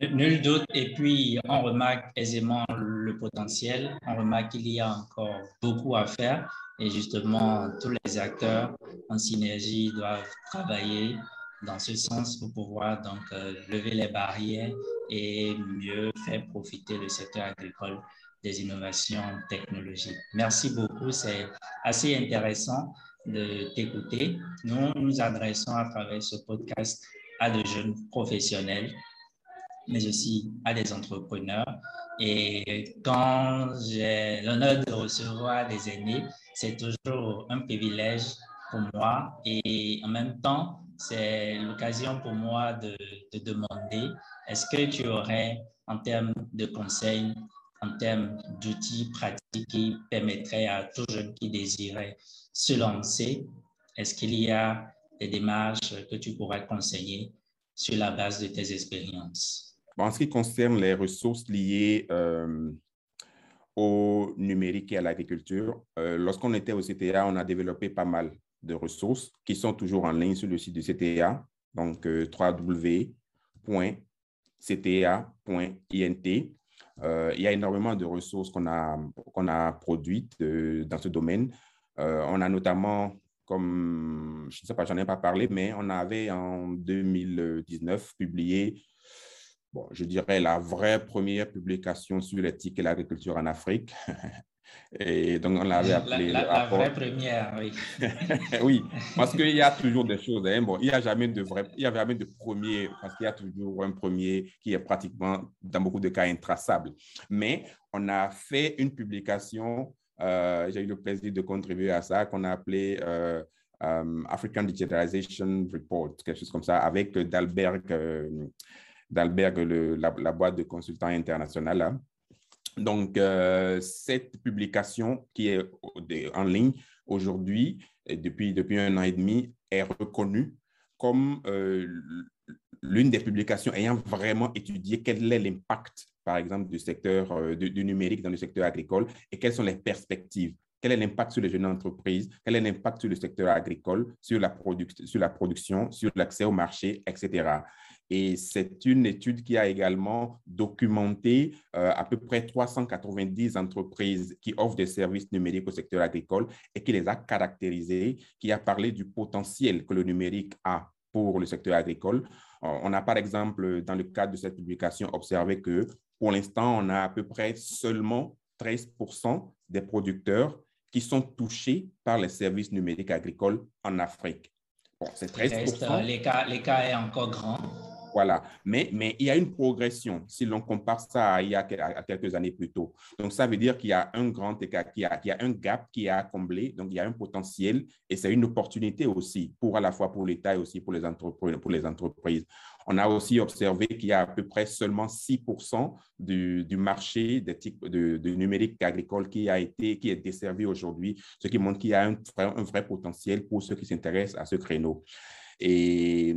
Nul doute. Et puis, on remarque aisément le potentiel. On remarque qu'il y a encore beaucoup à faire. Et justement, tous les acteurs en synergie doivent travailler dans ce sens pour pouvoir donc euh, lever les barrières et mieux faire profiter le secteur agricole des innovations technologiques. Merci beaucoup. C'est assez intéressant de t'écouter. Nous nous adressons à travers ce podcast à de jeunes professionnels, mais aussi à des entrepreneurs. Et quand j'ai l'honneur de recevoir des aînés, c'est toujours un privilège pour moi et en même temps, c'est l'occasion pour moi de, de demander, est-ce que tu aurais, en termes de conseils, en termes d'outils pratiques qui permettraient à tout jeune qui désirait se lancer, est-ce qu'il y a des démarches que tu pourrais conseiller sur la base de tes expériences? En ce qui concerne les ressources liées euh, au numérique et à l'agriculture, euh, lorsqu'on était au CTA, on a développé pas mal de ressources qui sont toujours en ligne sur le site du CTA, donc euh, www.cta.int. Euh, il y a énormément de ressources qu'on a, qu'on a produites dans ce domaine. Euh, on a notamment, comme, je ne sais pas, j'en ai pas parlé, mais on avait en 2019 publié, bon, je dirais, la vraie première publication sur l'éthique et l'agriculture en Afrique. <laughs> Et donc, on l'avait appelé. La, la, vraie première, oui. <laughs> oui, parce qu'il y a toujours des choses. Hein. Bon, il n'y a jamais de vrai, il y a jamais de premier, parce qu'il y a toujours un premier qui est pratiquement, dans beaucoup de cas, intraçable. Mais on a fait une publication, euh, j'ai eu le plaisir de contribuer à ça, qu'on a appelé euh, euh, African Digitalization Report, quelque chose comme ça, avec Dalberg, Dalberg la, la, boîte de consultants internationaux. Donc, euh, cette publication qui est en ligne aujourd'hui, depuis, depuis un an et demi, est reconnue comme euh, l'une des publications ayant vraiment étudié quel est l'impact, par exemple, du secteur euh, du, numérique dans le secteur agricole et quelles sont les perspectives. Quel est l'impact sur les jeunes entreprises? Quel est l'impact sur le secteur agricole, sur la, sur la production, sur l'accès au marché, etc. Et c'est une étude qui a également documenté euh, à peu près 390 entreprises qui offrent des services numériques au secteur agricole et qui les a caractérisées, qui a parlé du potentiel que le numérique a pour le secteur agricole. Euh, on a par exemple, dans le cadre de cette publication, observé que pour l'instant, on a à peu près seulement 13% des producteurs qui sont touchés par les services numériques agricoles en Afrique. Bon, c'est 13 L'écart est encore grand? Voilà. Mais, mais il y a une progression si l'on compare ça à, il y a, quelques années plus tôt. Donc, ça veut dire qu'il y a un grand écart, qu'il y, a, a un gap qui est à combler. Donc, il y a un potentiel et c'est une opportunité aussi pour à la fois pour l'État et aussi pour les, entreprises, pour les entreprises. On a aussi observé qu'il y a à peu près seulement 6 du, du, marché des types de, numérique agricole qui a été, qui est desservi aujourd'hui, ce qui montre qu'il y a un, un vrai potentiel pour ceux qui s'intéressent à ce créneau. Et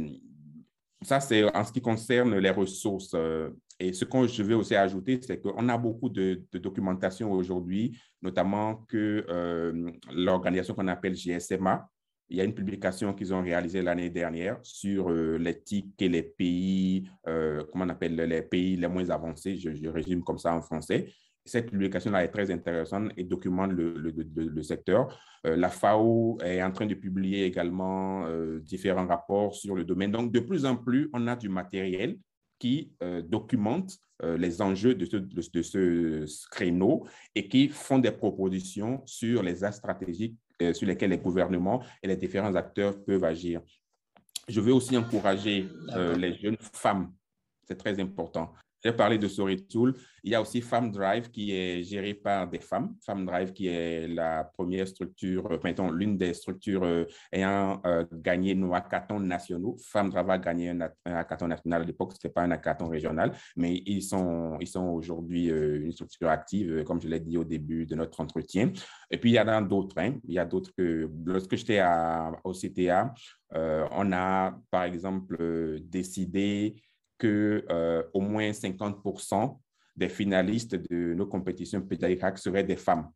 ça, c'est en ce qui concerne les ressources. Euh, et ce que je veux aussi ajouter, c'est qu'on a beaucoup de, documentation aujourd'hui, notamment que euh, l'organisation qu'on appelle GSMA, il y a une publication qu'ils ont réalisée l'année dernière sur euh, l'éthique et les pays, comment on appelle les pays les moins avancés, je, je résume comme ça en français. Cette publication-là est très intéressante et documente le, le, le, secteur. Euh, la FAO est en train de publier également euh, différents rapports sur le domaine. Donc, de plus en plus, on a du matériel qui euh, documente les enjeux de ce, de, ce, créneau et qui font des propositions sur les axes stratégiques sur lesquels les gouvernements et les différents acteurs peuvent agir. Je veux aussi encourager les jeunes femmes. C'est très important. J'ai parlé de Tool. Il y a aussi Femme Drive qui est gérée par des femmes. Femme Drive qui est la première structure, euh, mettons, l'une des structures euh, ayant euh, gagné nos hackathons nationaux. Femme Drive a gagné un, hackathon national à l'époque, ce n'était pas un hackathon régional, mais ils sont, ils sont aujourd'hui une structure active, comme je l'ai dit au début de notre entretien. Et puis, il y en a d'autres. Hein. Il y a d'autres que lorsque j'étais au CTA, on a, par exemple, décidé que euh, au moins 50% des finalistes de nos compétitions pédagogiques seraient des femmes.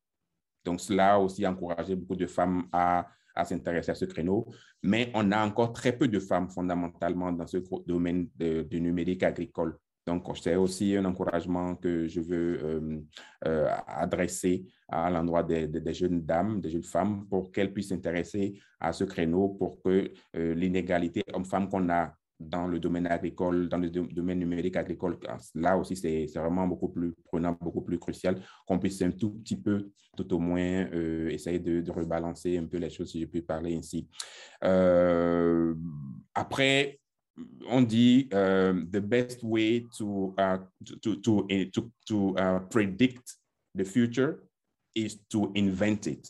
Donc, cela a aussi encouragé beaucoup de femmes à, à s'intéresser à ce créneau. Mais on a encore très peu de femmes fondamentalement dans ce domaine du numérique agricole. Donc, c'est aussi un encouragement que je veux euh, euh, adresser à l'endroit des, des, jeunes dames, des jeunes femmes, pour qu'elles puissent s'intéresser à ce créneau, pour que l'inégalité homme-femme qu'on a dans le domaine agricole, dans le domaine numérique agricole, là aussi, c'est vraiment beaucoup plus prenant, beaucoup plus crucial qu'on puisse un tout petit peu, tout au moins, euh, essayer de, rebalancer un peu les choses, si je peux parler ainsi. Euh, après, on dit euh, the best way to, uh, to, to, to, to uh, predict the future is to invent it.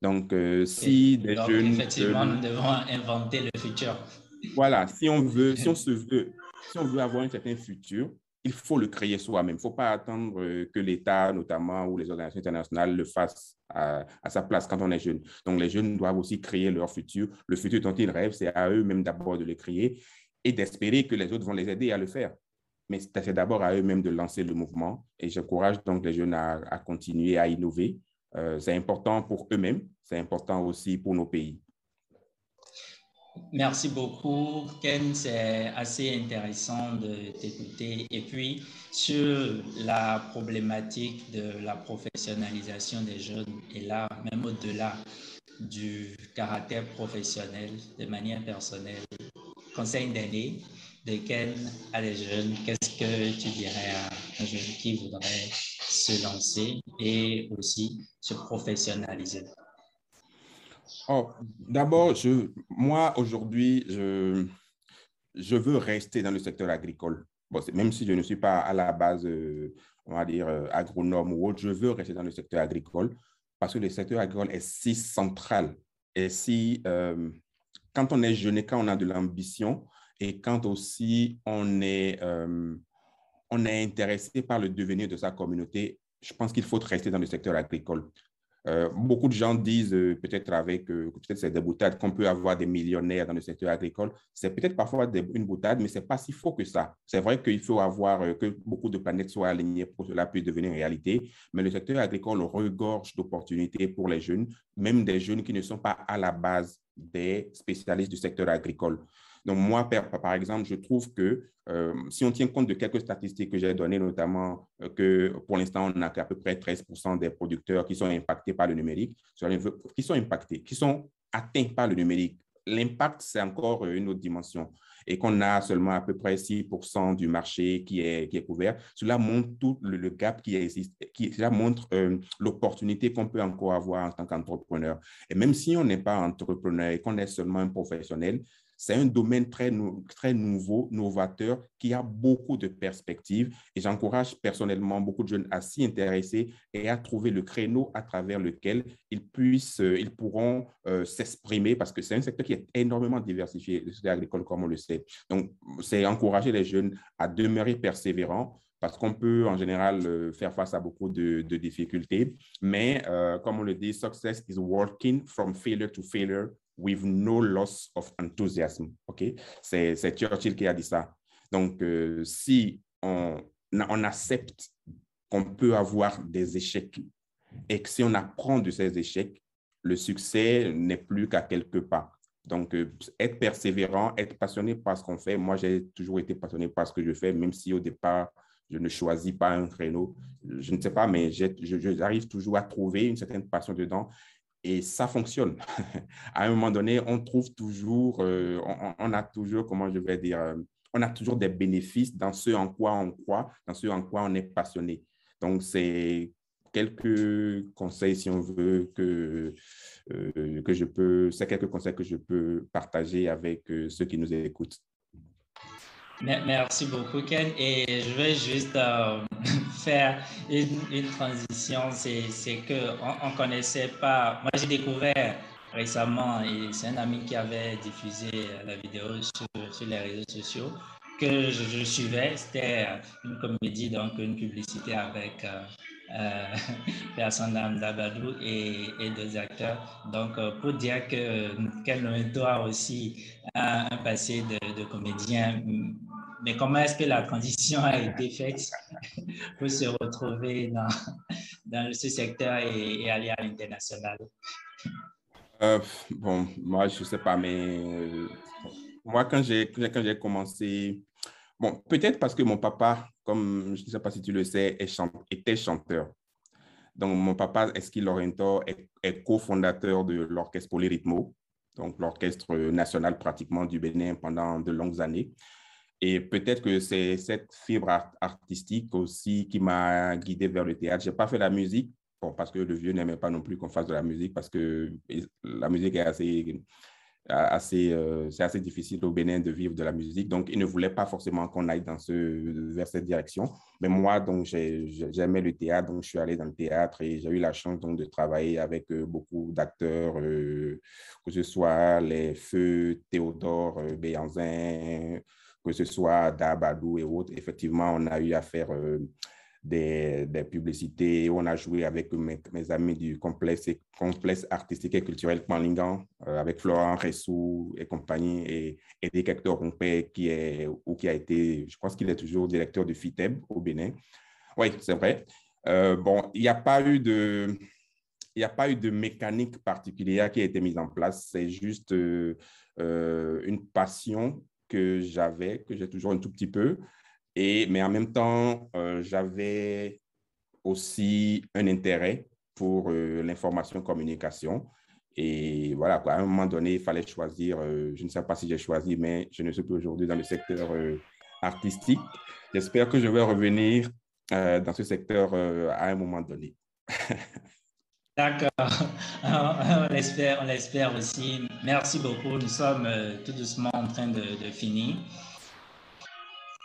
Donc, si des jeunes... Effectivement, nous devons inventer le futur. Voilà, si on veut, si on se veut, si on veut avoir un certain futur, il faut le créer soi-même. Il ne faut pas attendre euh, que l'État, notamment, ou les organisations internationales le fassent à, sa place quand on est jeune. Donc, les jeunes doivent aussi créer leur futur. Le futur dont ils rêvent, c'est à eux-mêmes d'abord de le créer et d'espérer que les autres vont les aider à le faire. Mais c'est d'abord à eux-mêmes de lancer le mouvement. Et j'encourage donc les jeunes à, continuer à innover. Euh, c'est important pour eux-mêmes, c'est important aussi pour nos pays. Merci beaucoup, Ken. C'est assez intéressant de t'écouter. Et puis, sur la problématique de la professionnalisation des jeunes, et là, même au-delà du caractère professionnel, de manière personnelle, conseil d'année de Ken à des jeunes, qu'est-ce que tu dirais à un jeune qui voudrait se lancer et aussi se professionnaliser? Oh, D'abord, moi, aujourd'hui, je, je veux rester dans le secteur agricole. Même si je ne suis pas à la base, euh, on va dire, euh, agronome ou autre, je veux rester dans le secteur agricole parce que le secteur agricole est si central. Et si, euh, quand on est jeune et quand on a de l'ambition, et quand aussi on est, on est intéressé par le devenir de sa communauté, je pense qu'il faut rester dans le secteur agricole. Euh, beaucoup de gens disent, euh, peut-être avec euh, peut-être c'est des boutades, qu'on peut avoir des millionnaires dans le secteur agricole. C'est peut-être parfois une boutade, mais ce n'est pas si faux que ça. C'est vrai qu'il faut avoir que beaucoup de planètes soient alignées pour que cela puisse devenir réalité, mais le secteur agricole regorge d'opportunités pour les jeunes, même des jeunes qui ne sont pas à la base des spécialistes du secteur agricole. Donc, moi, par, exemple, je trouve que euh, si on tient compte de quelques statistiques que j'ai données, notamment euh, que pour l'instant, on a qu'à peu près 13% des producteurs qui sont impactés par le numérique, qui sont impactés, qui sont atteints par le numérique. L'impact, c'est encore euh, une autre dimension. Et qu'on a seulement à peu près 6% du marché qui est, qui est couvert. Cela montre tout le, gap qui existe, cela montre l'opportunité qu'on peut encore avoir en tant qu'entrepreneur. Et même si on n'est pas entrepreneur et qu'on est seulement un professionnel, c'est un domaine très, très nouveau, novateur, qui a beaucoup de perspectives. Et j'encourage personnellement beaucoup de jeunes à s'y intéresser et à trouver le créneau à travers lequel ils, puissent, euh, ils pourront euh, s'exprimer parce que c'est un secteur qui est énormément diversifié, le secteur agricole, comme on le sait. Donc, c'est encourager les jeunes à demeurer persévérants parce qu'on peut en général euh, faire face à beaucoup de, difficultés. Mais comme on le dit, success is working from failure to failure with no loss of enthusiasm. OK? C'est Churchill qui a dit ça. Donc, euh, si on, accepte qu'on peut avoir des échecs et que si on apprend de ces échecs, le succès n'est plus qu'à quelques pas. Donc, euh, être persévérant, être passionné par ce qu'on fait. Moi, j'ai toujours été passionné par ce que je fais, même si au départ, je ne choisis pas un créneau. Je ne sais pas, mais j'arrive toujours à trouver une certaine passion dedans. Et ça fonctionne. <laughs> à un moment donné, on trouve toujours, euh, on, a toujours, comment je vais dire, euh, on a toujours des bénéfices dans ce en quoi on croit, dans ce en quoi on est passionné. Donc, c'est quelques conseils, si on veut, que, euh, que je peux, c'est quelques conseils que je peux partager avec ceux qui nous écoutent. Merci beaucoup, Ken. Et je vais juste euh, <laughs> faire une, une transition. C'est qu'on ne connaissait pas. Moi, j'ai découvert récemment, et c'est un ami qui avait diffusé la vidéo sur, sur les réseaux sociaux, que je, suivais. C'était une comédie, donc une publicité avec euh, <laughs> personne d'Abadou et, et deux acteurs. Donc, euh, pour dire que Ken doit aussi un, passé de, comédien mais comment est-ce que la transition a été faite <laughs> pour se retrouver dans, dans ce secteur et, aller à l'international? Euh, Bon, moi, je ne sais pas, mais euh, moi, quand j'ai commencé, bon, peut-être parce que mon papa, comme je ne sais pas si tu le sais, était chanteur. Donc, mon papa, est, est cofondateur de l'orchestre Polyrythmo, donc l'orchestre national pratiquement du Bénin pendant de longues années. Et peut-être que c'est cette fibre artistique aussi qui m'a guidé vers le théâtre. Je n'ai pas fait la musique, bon, parce que le vieux n'aimait pas non plus qu'on fasse de la musique, parce que la musique est assez, assez, euh, c'est assez difficile au Bénin de vivre de la musique. Donc, il ne voulait pas forcément qu'on aille dans ce, vers cette direction. Mais moi, donc, j'aimais le théâtre, donc je suis allé dans le théâtre et j'ai eu la chance donc, de travailler avec euh, beaucoup d'acteurs, euh, que ce soit les Feux, Théodore Béanzin, que ce soit Dabadou et autres, effectivement, on a eu à faire euh, des, des, publicités. On a joué avec mes, amis du complexe, artistique et culturel euh, avec Florent Ressou et compagnie, et Eric Hector Rompé, qui, est, ou qui a été, je pense qu'il est toujours directeur du FITEB au Bénin. Oui, c'est vrai. Euh, bon, il n'y a pas eu de... Il n'y a pas eu de mécanique particulière qui a été mise en place. C'est juste une passion que j'avais, que j'ai toujours un tout petit peu. Mais en même temps, euh, j'avais aussi un intérêt pour euh, l'information communication. Et voilà, à un moment donné, il fallait choisir. Euh, je ne sais pas si j'ai choisi, mais je ne suis plus aujourd'hui dans le secteur artistique. J'espère que je vais revenir dans ce secteur à un moment donné. <laughs> D'accord, <laughs> on l'espère, on l'espère aussi. Merci beaucoup. Nous sommes tout doucement en train de finir.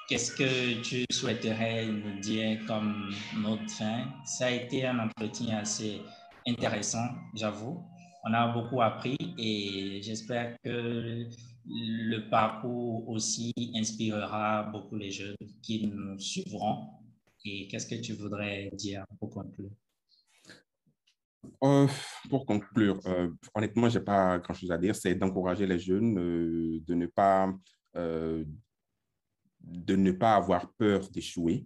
Qu'est-ce que tu souhaiterais nous dire comme notre fin? Ça a été un entretien assez intéressant, j'avoue. On a beaucoup appris et j'espère que le parcours aussi inspirera beaucoup les jeunes qui nous suivront. Et qu'est-ce que tu voudrais dire pour conclure? Euh, pour conclure, euh, honnêtement, je n'ai pas grand-chose à dire. C'est d'encourager les jeunes euh, de ne pas de ne pas avoir peur d'échouer,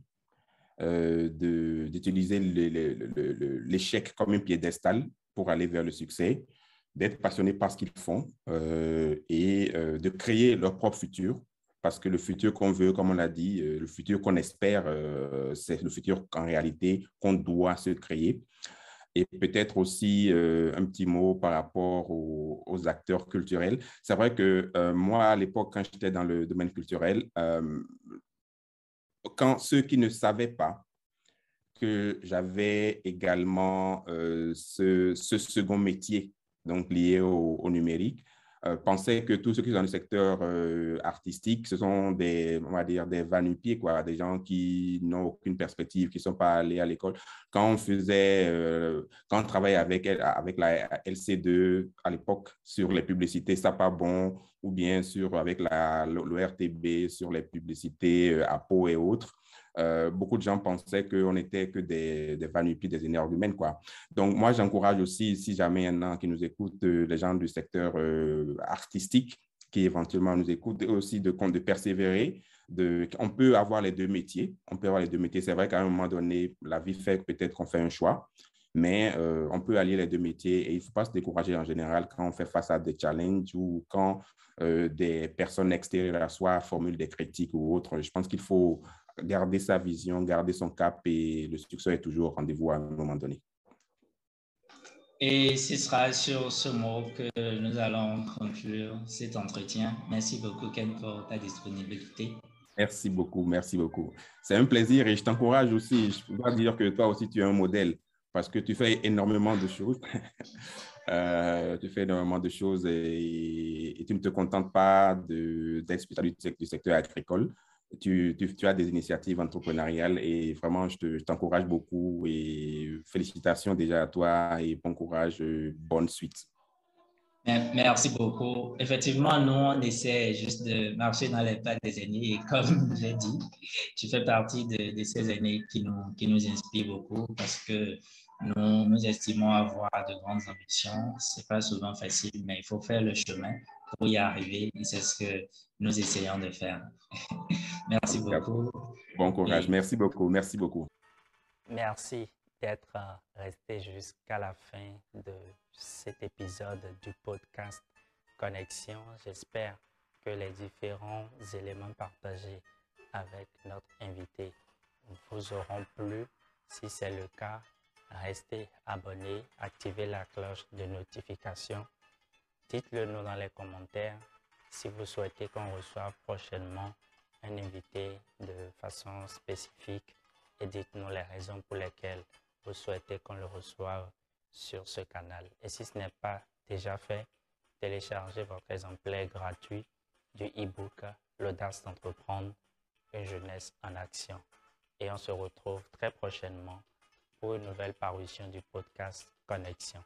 euh, d'utiliser l'échec comme un piédestal pour aller vers le succès, d'être passionné par ce qu'ils font euh, et euh, de créer leur propre futur. Parce que le futur qu'on veut, comme on l'a dit, le futur qu'on espère, c'est le futur qu'en réalité qu'on doit se créer. Et peut-être aussi euh, un petit mot par rapport aux, acteurs culturels. C'est vrai que euh, moi, à l'époque, quand j'étais dans le domaine culturel, euh, quand ceux qui ne savaient pas que j'avais également ce, ce, second métier, donc lié au numérique, pensaient que tous ceux qui sont dans le secteur euh, artistique, ce sont des, on va dire, des vanupiers, quoi, des gens qui n'ont aucune perspective, qui ne sont pas allés à l'école. Quand on faisait, euh, quand on travaillait avec, avec la LC2 à l'époque sur les publicités, ça pas bon, ou bien sur, avec l'ORTB sur les publicités à peau et autres, euh, beaucoup de gens pensaient qu'on n'était que des, des des énergumènes. Quoi. Donc, moi, j'encourage aussi, si jamais il y en a qui nous écoutent, euh, les gens du secteur euh, artistique qui éventuellement nous écoutent, aussi de, persévérer. On peut avoir les deux métiers. On peut avoir les deux métiers. C'est vrai qu'à un moment donné, la vie fait peut-être qu'on fait un choix, mais on peut allier les deux métiers et il ne faut pas se décourager en général quand on fait face à des challenges ou quand des personnes extérieures à soi formulent des critiques ou autres. Je pense qu'il faut garder sa vision, garder son cap et le succès est toujours au rendez-vous à un moment donné. Et ce sera sur ce mot que nous allons conclure cet entretien. Merci beaucoup, Ken, pour ta disponibilité. Merci beaucoup, merci beaucoup. C'est un plaisir et je t'encourage aussi. Je dois dire que toi aussi, tu es un modèle parce que tu fais énormément de choses. <laughs> Euh, tu fais énormément de choses et, tu ne te contentes pas d'être spécialiste du secteur agricole tu, tu, as des initiatives entrepreneuriales et vraiment, je t'encourage beaucoup et félicitations déjà à toi et bon courage, bonne suite. Merci beaucoup. Effectivement, nous, on essaie juste de marcher dans les pas des aînés et comme <laughs> j'ai dit, tu fais partie de, de, ces aînés qui nous, qui nous inspirent beaucoup parce que nous, nous estimons avoir de grandes ambitions. Ce n'est pas souvent facile, mais il faut faire le chemin pour y arriver et c'est ce que nous essayons de faire. <laughs> Merci beaucoup. Bon courage. Merci beaucoup. Merci beaucoup. Merci d'être resté jusqu'à la fin de cet épisode du podcast Connexion. J'espère que les différents éléments partagés avec notre invité vous auront plu. Si c'est le cas, restez abonné, activez la cloche de notification. Dites-le nous dans les commentaires si vous souhaitez qu'on reçoive prochainement un invité de façon spécifique et dites-nous les raisons pour lesquelles vous souhaitez qu'on le reçoive sur ce canal. Et si ce n'est pas déjà fait, téléchargez votre exemplaire gratuit du e-book L'audace d'entreprendre, une jeunesse en action. Et on se retrouve très prochainement pour une nouvelle parution du podcast Connexion.